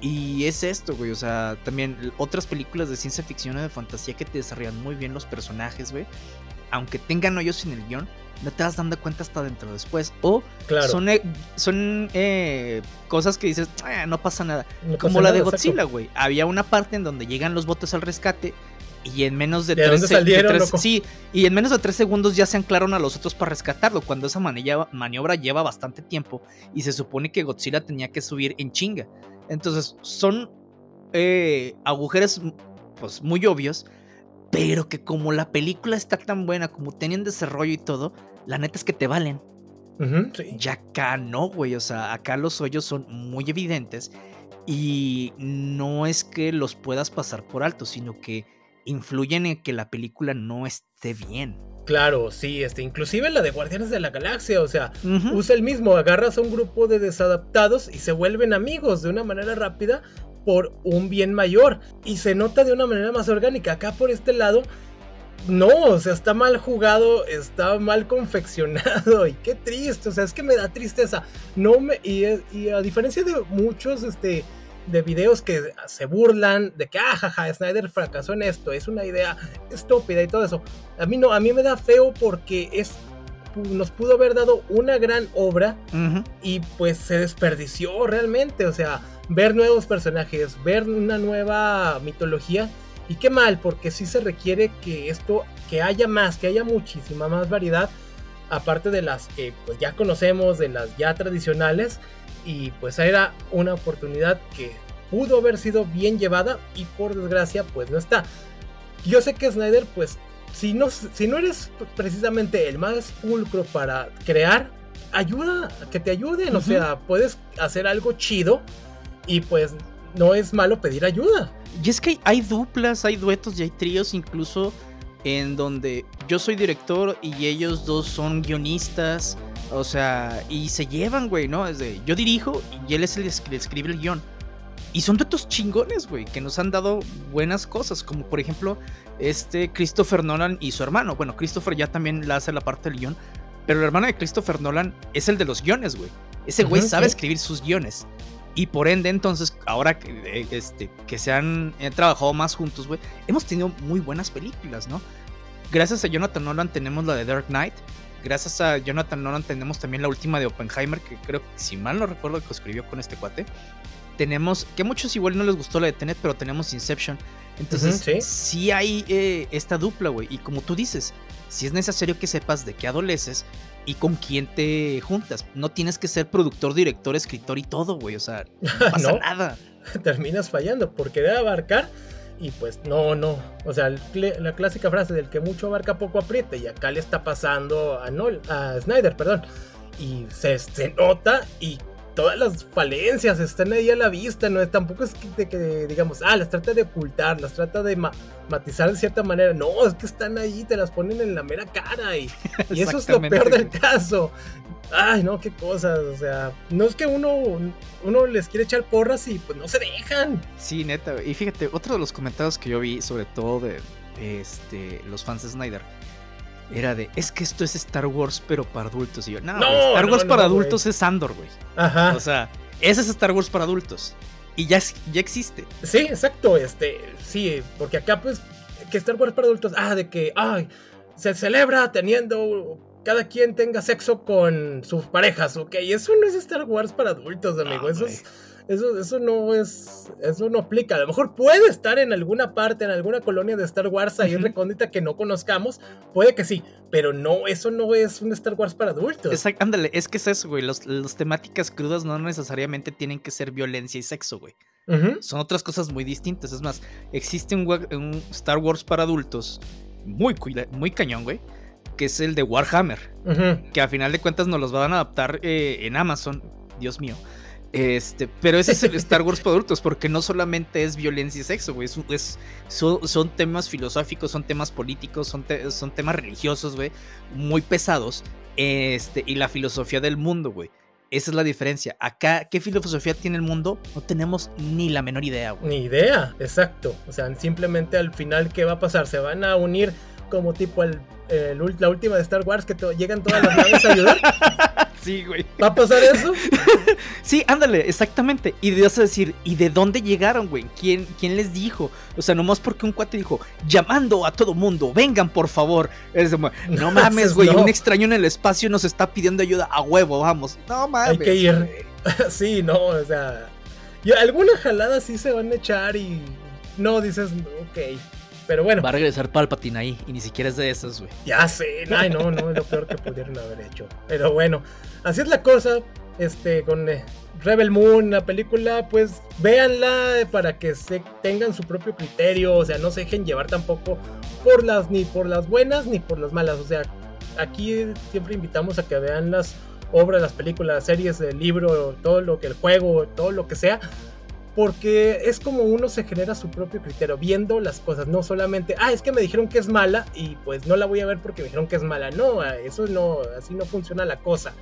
Y es esto, güey, o sea, también otras películas de ciencia ficción o de fantasía que te desarrollan muy bien los personajes, güey. Aunque tengan hoyos en el guion, no te vas dando cuenta hasta dentro después. O son, eh, son eh, cosas que dices, ah, no pasa nada. Como la de Godzilla, güey. Había una parte en donde llegan los botes al rescate y en menos de, tres, sí, y en menos de tres segundos ya se anclaron a los otros para rescatarlo, cuando esa maniobra lleva bastante tiempo y se supone que Godzilla tenía que subir en chinga. Entonces, son eh, agujeros pues, muy obvios pero que como la película está tan buena, como tienen desarrollo y todo, la neta es que te valen. Ya acá no, güey. O sea, acá los hoyos son muy evidentes. Y no es que los puedas pasar por alto, sino que influyen en que la película no esté bien. Claro, sí, este, inclusive la de Guardianes de la Galaxia, o sea, usa el mismo, agarras a un grupo de desadaptados y se vuelven amigos de una manera rápida por un bien mayor y se nota de una manera más orgánica. Acá por este lado, no, o sea, está mal jugado, está mal confeccionado y qué triste, o sea, es que me da tristeza. No me y, a diferencia de muchos este de videos que se burlan de que ah, Snyder fracasó en esto, es una idea estúpida y todo eso. A mí no, a mí me da feo porque es nos pudo haber dado una gran obra y pues se desperdició realmente, o sea, ver nuevos personajes, ver una nueva mitología. Y qué mal, porque sí se requiere que esto, que haya más, que haya muchísima más variedad, aparte de las que pues ya conocemos, de las ya tradicionales. Y pues era una oportunidad que pudo haber sido bien llevada y por desgracia pues no está. Yo sé que Snyder pues si no, si no eres precisamente el más pulcro para crear, ayuda, que te ayuden, o sea, puedes hacer algo chido y pues no es malo pedir ayuda. Y es que hay duplas, hay duetos y hay tríos incluso en donde yo soy director y ellos dos son guionistas. O sea, y se llevan, güey, ¿no? Desde yo dirijo y él es el que escribe el guion. Y son duetos chingones, güey, que nos han dado buenas cosas, como por ejemplo este Christopher Nolan y su hermano. Bueno, Christopher ya también la hace la parte del guion, pero el hermano de Christopher Nolan es el de los guiones, güey. Ese güey sabe escribir sus guiones. Y por ende, entonces, ahora que, eh, este, que se han trabajado más juntos, güey, hemos tenido muy buenas películas, ¿no? Gracias a Jonathan Nolan tenemos la de Dark Knight. Gracias a Jonathan Nolan tenemos también la última de Oppenheimer, que creo si mal no recuerdo, que escribió con este cuate. Tenemos, que a muchos igual no les gustó la de Tenet, pero tenemos Inception. Entonces, ¿sí? hay eh, esta dupla, güey. Y como tú dices, si es necesario que sepas de qué adoleces y con quién te juntas. No tienes que ser productor, director, escritor y todo, güey. O sea, no pasa nada. Terminas fallando porque debe abarcar y pues no, no. O sea, la clásica frase del que mucho abarca poco aprieta y acá le está pasando a, Noel, a Snyder, perdón. Y se, se nota y todas las falencias están ahí a la vista, ¿no? Tampoco es que, que digamos, ah, las trata de ocultar, las trata de matizar de cierta manera. No, es que están ahí, te las ponen en la mera cara y, y eso es lo peor del caso. Ay, no, qué cosas, o sea, no es que uno, uno les quiere echar porras y pues no se dejan. Sí, neta, y fíjate, otro de los comentarios que yo vi, sobre todo de este, los fans de Snyder, era de, es que esto es Star Wars, pero para adultos. Y yo, no, Star Wars para adultos es Andor, güey. Ajá. O sea, ese es Star Wars para adultos. Y ya, ya existe. Sí, exacto. Este, sí, porque acá, pues, que Star Wars para adultos, ah, de que, ay, se celebra teniendo cada quien tenga sexo con sus parejas, ok. Eso no es Star Wars para adultos, amigo. eso es eso, eso no es. Eso no aplica. A lo mejor puede estar en alguna parte, en alguna colonia de Star Wars ahí recóndita que no conozcamos. Puede que sí. Pero no, eso no es un Star Wars para adultos. Exacto, ándale, es que es eso, güey. Las temáticas crudas no necesariamente tienen que ser violencia y sexo, güey. Son otras cosas muy distintas. Es más, existe un, Star Wars para adultos muy, muy cañón, güey que es el de Warhammer, que a final de cuentas nos los van a adaptar eh, en Amazon, Dios mío. Este, pero ese es el Star Wars para adultos, porque no solamente es violencia y sexo, güey. Es, son, temas filosóficos, son temas políticos, son, son temas religiosos, güey. Muy pesados. Este, y la filosofía del mundo, güey. Esa es la diferencia. Acá, ¿qué filosofía tiene el mundo? No tenemos ni la menor idea, güey. Ni idea, exacto. O sea, simplemente al final, ¿qué va a pasar? ¿Se van a unir como tipo el, la última de Star Wars que llegan todas las naves a ayudar? Sí, güey. ¿Va a pasar eso? sí, ándale, exactamente. Y de a decir, ¿y de dónde llegaron, güey? ¿Quién, ¿Quién les dijo? O sea, nomás porque un cuate dijo, llamando a todo mundo, vengan por favor. no mames, güey, un extraño en el espacio nos está pidiendo ayuda a huevo, vamos. No mames. Hay que ir. sí, no, o sea. alguna jalada sí se van a echar y no dices, ok. Pero bueno. Va a regresar Palpatine ahí y ni siquiera es de esos, güey. Ya sé, ay, no, no, es lo peor que pudieron haber hecho. Pero bueno, así es la cosa. Este, con eh, Rebel Moon, la película, pues véanla para que se tengan su propio criterio. O sea, no se dejen llevar tampoco por las, ni por las buenas ni por las malas. O sea, aquí siempre invitamos a que vean las obras, las películas, las series, el libro, todo lo que el juego, todo lo que sea porque es como uno se genera su propio criterio, viendo las cosas, no solamente, ah, es que me dijeron que es mala y pues no la voy a ver porque me dijeron que es mala, no, eso no, así no funciona la cosa.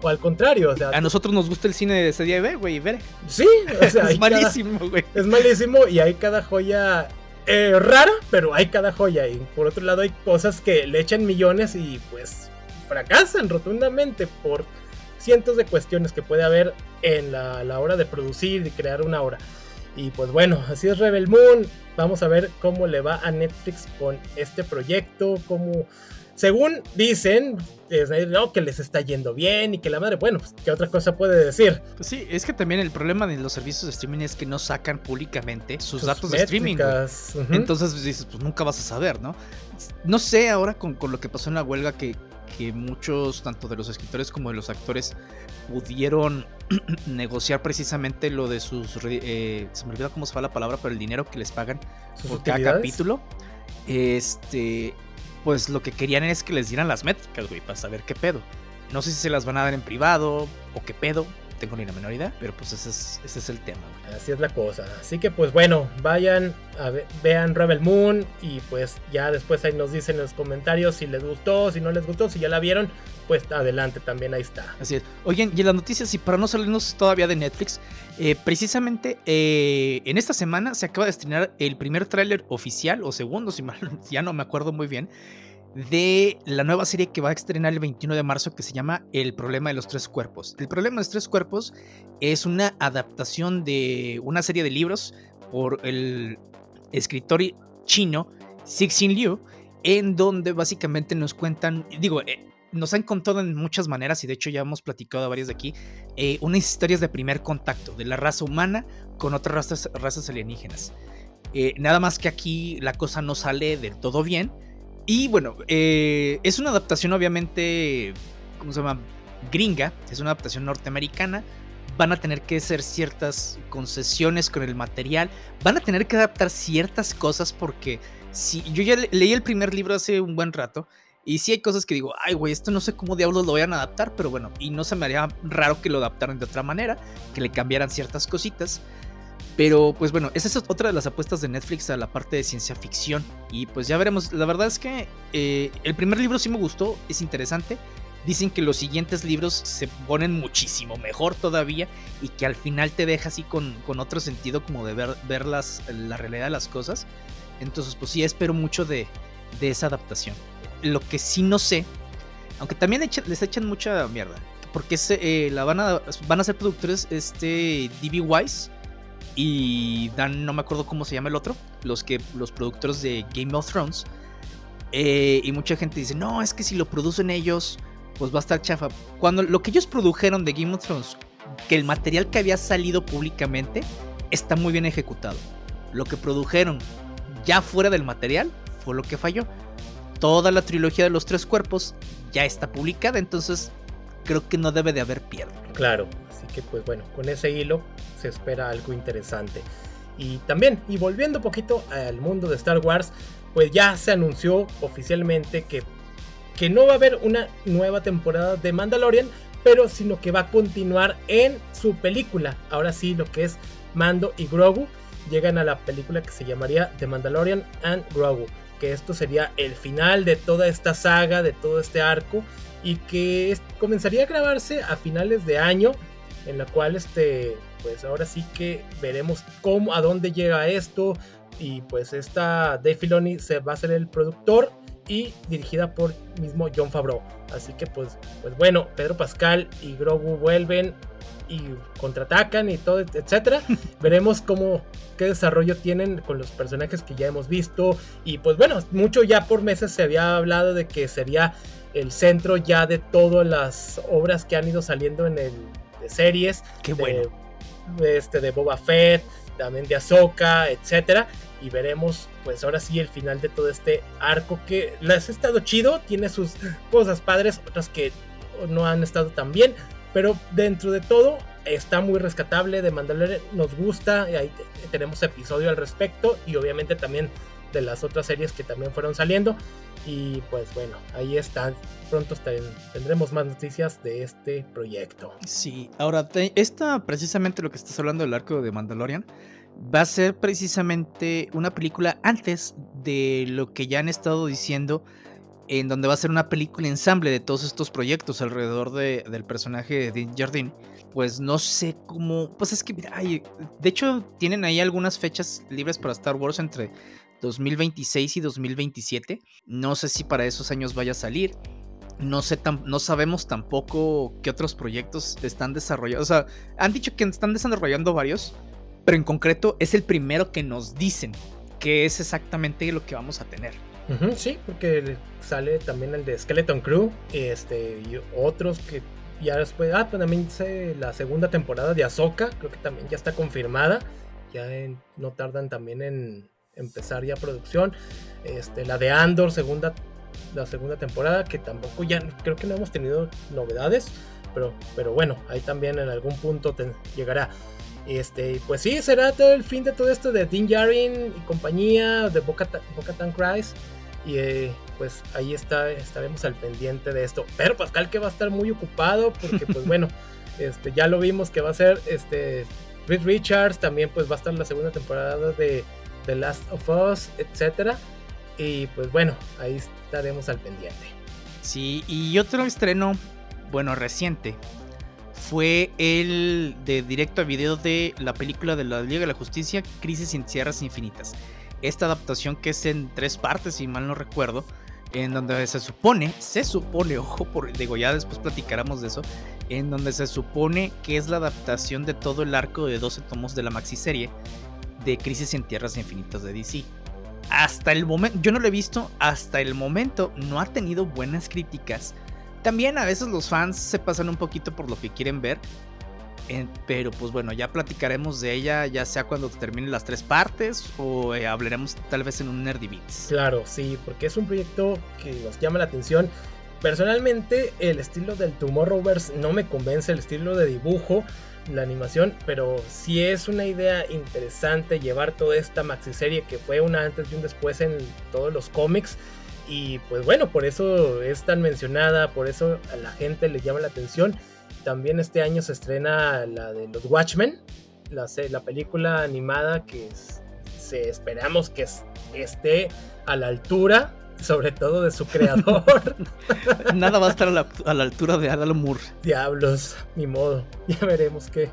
O al contrario, o sea. A nosotros nos gusta el cine de día, güey, ver. Sí, o sea. es malísimo, güey. Es malísimo y hay cada joya eh, rara, pero hay cada joya. Y por otro lado, hay cosas que le echan millones y pues fracasan rotundamente por cientos de cuestiones que puede haber en la, hora de producir y crear una obra. Y pues bueno, así es Rebel Moon. Vamos a ver cómo le va a Netflix con este proyecto, cómo... Según dicen, no, que les está yendo bien y que la madre, bueno, pues, ¿qué otra cosa puede decir? Pues sí, es que también el problema de los servicios de streaming es que no sacan públicamente sus, datos de streaming. Entonces dices, pues nunca vas a saber, ¿no? No sé ahora con, con, lo que pasó en la huelga que, que muchos, tanto de los escritores como de los actores, pudieron negociar precisamente lo de sus... Eh, se me olvida cómo se va la palabra, pero el dinero que les pagan por cada capítulo. Este, pues lo que querían es que les dieran las métricas, güey, para saber qué pedo. No sé si se las van a dar en privado o qué pedo, tengo ni la menor idea, pero pues ese es, ese es el tema. Así es la cosa. Así que pues bueno, vayan, a vean Rebel Moon y pues ya después ahí nos dicen en los comentarios si les gustó, si no les gustó, si ya la vieron, pues adelante, también ahí está. Así es. Oigan, y en las noticias, y para no salirnos todavía de Netflix, eh, precisamente eh, en esta semana se acaba de estrenar el primer tráiler oficial, o segundo, si mal, ya no me acuerdo muy bien, de la nueva serie que va a estrenar el 21 de marzo que se llama El problema de los tres cuerpos. El problema de los tres cuerpos es una adaptación de una serie de libros por el escritor chino Cixin Liu, en donde básicamente nos cuentan, digo, eh, nos han contado en muchas maneras, y de hecho ya hemos platicado a varios de aquí, eh, unas historias de primer contacto de la raza humana con otras razas, alienígenas. Eh, nada más que aquí la cosa no sale del todo bien. Y bueno, es una adaptación obviamente, ¿cómo se llama? Gringa, es una adaptación norteamericana. Van a tener que hacer ciertas concesiones con el material. Van a tener que adaptar ciertas cosas porque si yo ya leí el primer libro hace un buen rato y sí hay cosas que digo, ay, güey, esto no sé cómo diablos lo vayan a adaptar, pero bueno, y no se me haría raro que lo adaptaran de otra manera, que le cambiaran ciertas cositas. Pero pues bueno, esa es otra de las apuestas de Netflix a la parte de ciencia ficción. Y pues ya veremos, la verdad es que eh, el primer libro sí me gustó, es interesante. Dicen que los siguientes libros se ponen muchísimo mejor todavía y que al final te deja así con, con otro sentido como de ver, ver la realidad de las cosas. Entonces pues sí, espero mucho de, de esa adaptación. Lo que sí no sé, aunque también les echan mucha mierda, porque eh, la van a, van a ser productores este D.B. Wise y Dan, no me acuerdo cómo se llama el otro, los, que, los productores de Game of Thrones. Eh, y mucha gente dice, no, es que si lo producen ellos, pues va a estar chafa. Cuando lo que ellos produjeron de Game of Thrones, que el material que había salido públicamente, está muy bien ejecutado. Lo que produjeron ya fuera del material fue lo que falló toda la trilogía de los tres cuerpos ya está publicada, entonces creo que no debe de haber pierde. Claro, así que pues bueno, con ese hilo se espera algo interesante. Y también, y volviendo un poquito al mundo de Star Wars, pues ya se anunció oficialmente que, que no va a haber una nueva temporada de Mandalorian, pero sino que va a continuar en su película. Ahora sí, lo que es Mando y Grogu llegan a la película que se llamaría The Mandalorian and Grogu que esto sería el final de toda esta saga, de todo este arco, y que comenzaría a grabarse a finales de año, en la cual este, pues ahora sí que veremos cómo, a dónde llega esto, y pues esta Dave Filoni se va a ser el productor y dirigida por mismo John Favreau. Así que pues, pues bueno, Pedro Pascal y Grogu vuelven y contraatacan y todo, etcétera. Veremos cómo qué desarrollo tienen con los personajes que ya hemos visto y pues bueno, mucho ya por meses se había hablado de que sería el centro ya de todas las obras que han ido saliendo en el de series. Qué bueno. De, este de Boba Fett, también de Ahsoka, etcétera y veremos pues ahora sí el final de todo este arco que les ha estado chido, tiene sus cosas padres, otras que no han estado tan bien, pero dentro de todo está muy rescatable de Mandalorian, nos gusta, y ahí tenemos episodio al respecto y obviamente también de las otras series que también fueron saliendo. Y pues bueno, ahí están. Pronto tendremos más noticias de este proyecto. Sí, ahora, esta precisamente lo que estás hablando del arco de Mandalorian va a ser precisamente una película antes de lo que ya han estado diciendo en donde va a ser una película ensamble de todos estos proyectos alrededor de, del personaje de Dean Jardine. Pues no sé cómo. Pues es que, mira, de hecho, tienen ahí algunas fechas libres para Star Wars entre 2026 y 2027. No sé si para esos años vaya a salir. No, sé no sabemos tampoco qué otros proyectos están desarrollando. O sea, han dicho que están desarrollando varios, pero en concreto es el primero que nos dicen que es exactamente lo que vamos a tener sí, porque sale también el de Skeleton Crew este, y otros que ya después, ah, pues también dice la segunda temporada de Ahsoka, creo que también ya está confirmada, ya no tardan también en empezar ya producción, este, la de Andor, segunda, la segunda temporada, que tampoco ya, creo que no hemos tenido novedades, pero, pero bueno, ahí también en algún punto llegará. Este, pues sí, será todo el fin de todo esto de Dean Jarin y compañía, de Boca-Tan Cries. Y eh, pues ahí está, estaremos al pendiente de esto. Pero Pascal que va a estar muy ocupado porque pues bueno, este, ya lo vimos que va a ser este, Reed Richards, también pues va a estar la segunda temporada de The Last of Us, etc. Y pues bueno, ahí estaremos al pendiente. Sí, y otro estreno, bueno, reciente, fue el de directo a video de la película de la Liga de la Justicia, Crisis en Tierras Infinitas esta adaptación que es en tres partes, si mal no recuerdo, en donde se supone, se supone, ojo, por, digo, ya después platicaremos de eso, en donde se supone que es la adaptación de todo el arco de 12 tomos de la maxiserie de Crisis en Tierras Infinitas de DC. Hasta el momento, yo no lo he visto, hasta el momento no ha tenido buenas críticas. También a veces los fans se pasan un poquito por lo que quieren ver, pero pues bueno, ya platicaremos de ella, ya sea cuando terminen las tres partes o eh, hablaremos tal vez en un Nerdy Beats. Claro, sí, porque es un proyecto que nos llama la atención. Personalmente, el estilo del Tomorrowverse no me convence, el estilo de dibujo, la animación, pero sí es una idea interesante llevar toda esta maxi serie que fue una antes y un después en todos los cómics. Y pues bueno, por eso es tan mencionada, por eso a la gente le llama la atención también este año se estrena la de los Watchmen, la, la película animada que se, esperamos que esté a la altura, sobre todo de su creador. Nada va a estar a la, altura de Alan Moore. Diablos, ni modo. Ya veremos qué.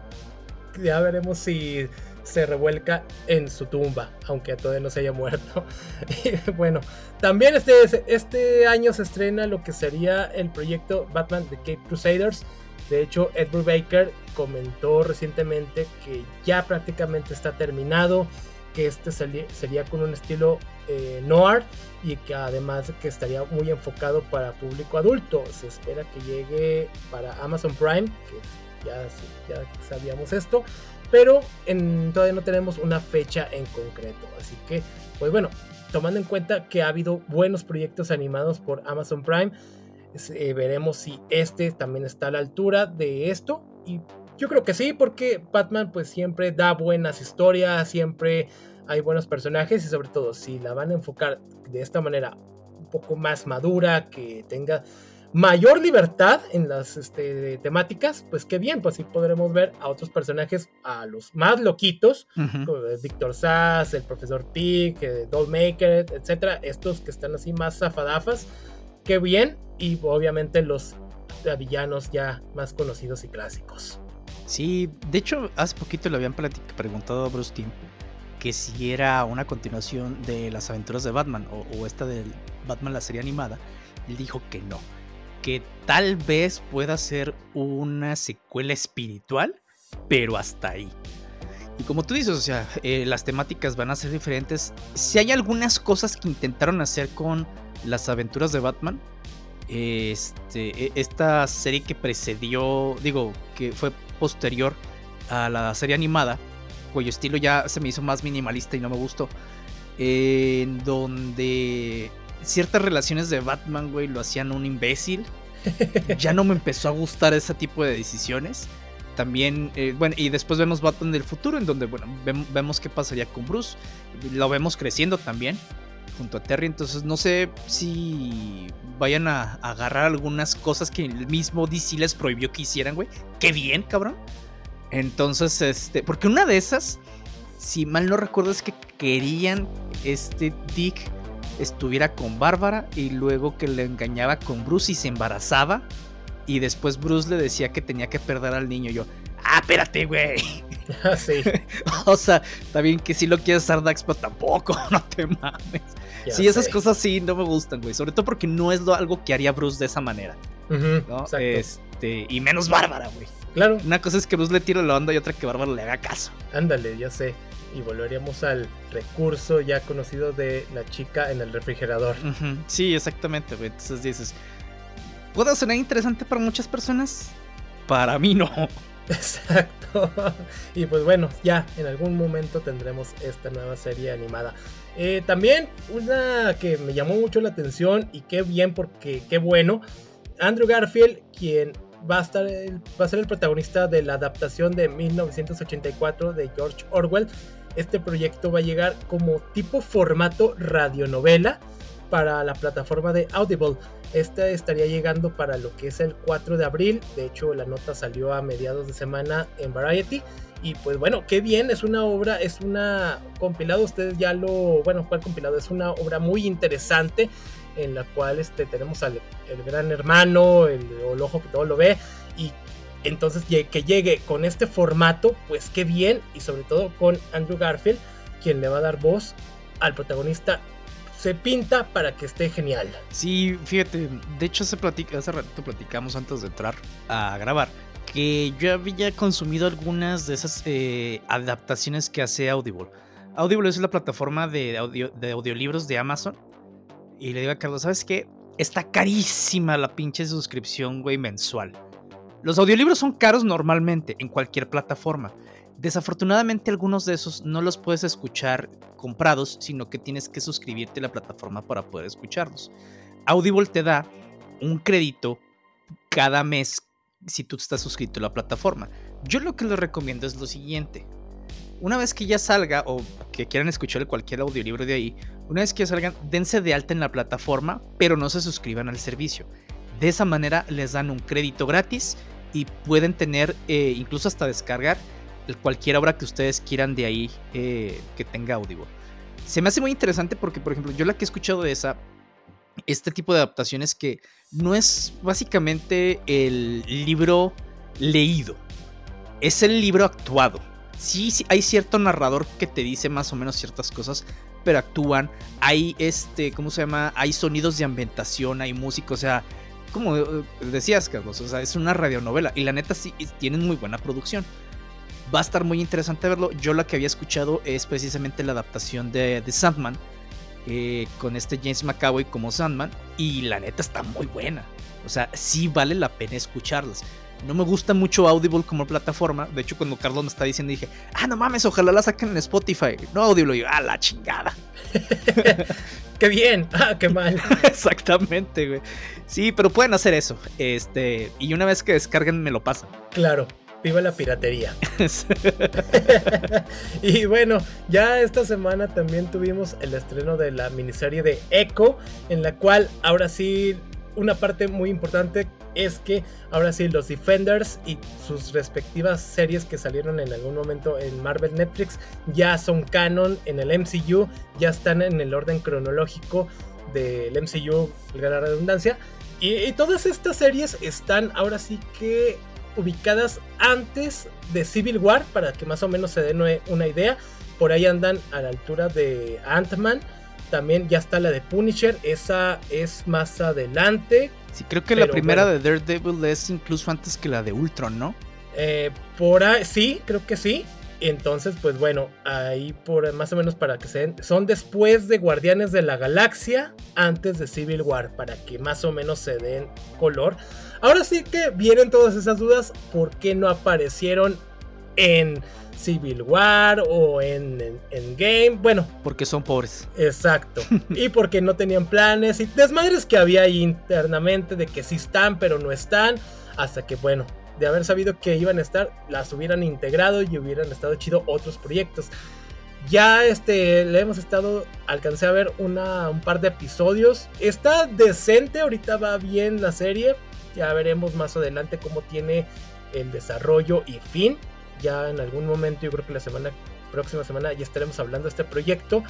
Ya veremos si se revuelca en su tumba, aunque todavía no se haya muerto. bueno, también este, este año se estrena lo que sería el proyecto Batman The Cape Crusaders de hecho, Edward Baker comentó recientemente que ya prácticamente está terminado, que este sería con un estilo eh, noir y que además que estaría muy enfocado para público adulto. Se espera que llegue para Amazon Prime, que ya, sabíamos esto, pero todavía no tenemos una fecha en concreto. Así que, pues bueno, tomando en cuenta que ha habido buenos proyectos animados por Amazon Prime, eh, veremos si este también está a la altura de esto. Y yo creo que sí, porque Batman pues siempre da buenas historias, siempre hay buenos personajes y sobre todo si la van a enfocar de esta manera un poco más madura, que tenga mayor libertad en las este, temáticas, pues qué bien, pues sí podremos ver a otros personajes, a los más loquitos, como Victor Sass, el profesor Pig, eh, Dollmaker, etcétera, estos que están así más zafadafas qué bien. Y obviamente los villanos ya más conocidos y clásicos. Sí, de hecho, hace poquito le habían preguntado a Bruce que si era una continuación de las aventuras de Batman o, esta de Batman la serie animada. Él dijo que no, que tal vez pueda ser una secuela espiritual, pero hasta ahí. Y como tú dices, o sea, eh, las temáticas van a ser diferentes. Si hay algunas cosas que intentaron hacer con las aventuras de Batman. Este, e, esta serie que precedió, digo, que fue posterior a la serie animada, cuyo estilo ya se me hizo más minimalista y no me gustó. En donde ciertas relaciones de Batman, güey, lo hacían un imbécil. Ya no me empezó a gustar ese tipo de decisiones. También, eh, bueno, y después vemos Batman del futuro, en donde, bueno, vemos qué pasaría con Bruce. Lo vemos creciendo también junto a Terry. Entonces no sé si vayan a, agarrar algunas cosas que el mismo DC les prohibió que hicieran, güey. Qué bien, cabrón. Entonces, este, porque una de esas, si mal no recuerdo, es que querían este Dick estuviera con Bárbara y luego que le engañaba con Bruce y se embarazaba. Y después Bruce le decía que tenía que perder al niño. yo, ah, espérate, güey. sí. o sea, está bien que si lo quieres usar Dax, pero tampoco, no te mames sí, esas cosas sí no me gustan, güey. Sobre todo porque no es algo que haría Bruce de esa manera. Este, y menos Bárbara, güey. Claro. Una cosa es que Bruce le tire la onda y otra que Bárbara le haga caso. Ándale, ya sé. Y volveríamos al recurso ya conocido de la chica en el refrigerador. Sí, exactamente, güey. Entonces dices, ¿puede sonar interesante para muchas personas? Para mí no. Exacto. Y pues bueno, ya en algún momento tendremos esta nueva serie animada. Eh, también una que me llamó mucho la atención y qué bien porque qué bueno. Andrew Garfield, quien va a, estar va a ser el protagonista de la adaptación de 1984 de George Orwell. Este proyecto va a llegar como tipo formato radionovela para la plataforma de Audible. Esta estaría llegando para lo que es el 4 de abril. De hecho, la nota salió a mediados de semana en Variety. Y pues bueno, qué bien, es una obra, es una compilado, ustedes ya lo, bueno, ¿cuál compilado? Es una obra muy interesante en la cual este, tenemos al el gran hermano, el, el ojo que todo lo ve, y entonces que llegue con este formato, pues qué bien, y sobre todo con Andrew Garfield, quien le va a dar voz al protagonista se pinta para que esté genial. Sí, fíjate, de hecho hace, platica, hace rato platicamos antes de entrar a grabar que yo había consumido algunas de esas eh, adaptaciones que hace Audible. Audible es la plataforma de audiolibros de Amazon. Y le digo a Carlos, ¿sabes qué? Está carísima la pinche suscripción, güey, mensual. Los audiolibros son caros normalmente en cualquier plataforma. Desafortunadamente algunos de esos no los puedes escuchar comprados, sino que tienes que suscribirte a la plataforma para poder escucharlos. Audible te da un crédito cada mes si tú estás suscrito a la plataforma. Yo lo que les recomiendo es lo siguiente. Una vez que ya salga o que quieran escuchar cualquier audiolibro de ahí, una vez que ya salgan, dense de alta en la plataforma, pero no se suscriban al servicio. De esa manera les dan un crédito gratis y pueden tener, eh, incluso hasta descargar cualquier obra que ustedes quieran de ahí eh, que tenga audio. Se me hace muy interesante porque, por ejemplo, yo la que he escuchado de esa, este tipo de adaptaciones que no es básicamente el libro leído, es el libro actuado. Sí, sí, hay cierto narrador que te dice más o menos ciertas cosas, pero actúan. Hay este, ¿cómo se llama? Hay sonidos de ambientación, hay música, o sea, como eh, decías, Carlos, o sea, es una radionovela y la neta sí tienen muy buena producción. Va a estar muy interesante verlo. Yo la que había escuchado es precisamente la adaptación de, de Sandman, eh, con este James McAvoy como Sandman, y la neta está muy buena. O sea, sí vale la pena escucharlas. No me gusta mucho Audible como plataforma. De hecho, cuando Carlos me está diciendo, dije, ah, no mames, ojalá la saquen en Spotify. No Audible, y yo, ah, la chingada. qué bien, ah, qué mal. Exactamente, güey. Sí, pero pueden hacer eso. Este, y una vez que descarguen, me lo pasan. Claro. Viva la piratería. y bueno, ya esta semana también tuvimos el estreno de la miniserie de Echo, en la cual ahora sí una parte muy importante es que ahora sí los Defenders y sus respectivas series que salieron en algún momento en Marvel Netflix ya son canon en el MCU, ya están en el orden cronológico del MCU, la redundancia. Y, y, todas estas series están ahora sí que ubicadas antes de Civil War, para que más o menos se den una idea. Por ahí andan a la altura de Ant-Man también ya está la de Punisher, esa es más adelante. Sí, creo que la primera de Daredevil es incluso antes que la de Ultron, ¿no? Eh, por ahí, sí, creo que sí. Entonces, pues bueno, ahí por más o menos para que se den, son después de Guardianes de la Galaxia, antes de Civil War, para que más o menos se den color. Ahora sí que vienen todas esas dudas, ¿por qué no aparecieron en Civil War o en, en, Game. Bueno. Porque son pobres. Exacto. y porque no tenían planes y desmadres que había ahí internamente de que sí están, pero no están. Hasta que, bueno, de haber sabido que iban a estar, las hubieran integrado y hubieran estado chido otros proyectos. Ya este, le hemos estado, alcancé a ver una, un par de episodios. Está decente, ahorita va bien la serie. Ya veremos más adelante cómo tiene el desarrollo y fin ya en algún momento, yo creo que la semana próxima semana ya estaremos hablando de este proyecto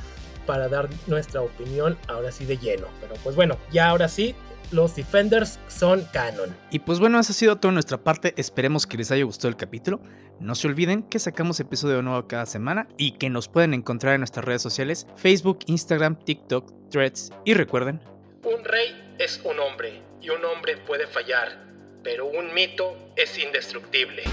para dar nuestra opinión ahora sí de lleno. Pero pues bueno, ya ahora sí, los Defenders son canon. Y pues bueno, eso ha sido toda nuestra parte. Esperemos que les haya gustado el capítulo. No se olviden que sacamos episodio nuevo cada semana y que nos pueden encontrar en nuestras redes sociales, Facebook, Instagram, TikTok, Threads y recuerden, un rey es un hombre y un hombre puede fallar, pero un mito es indestructible.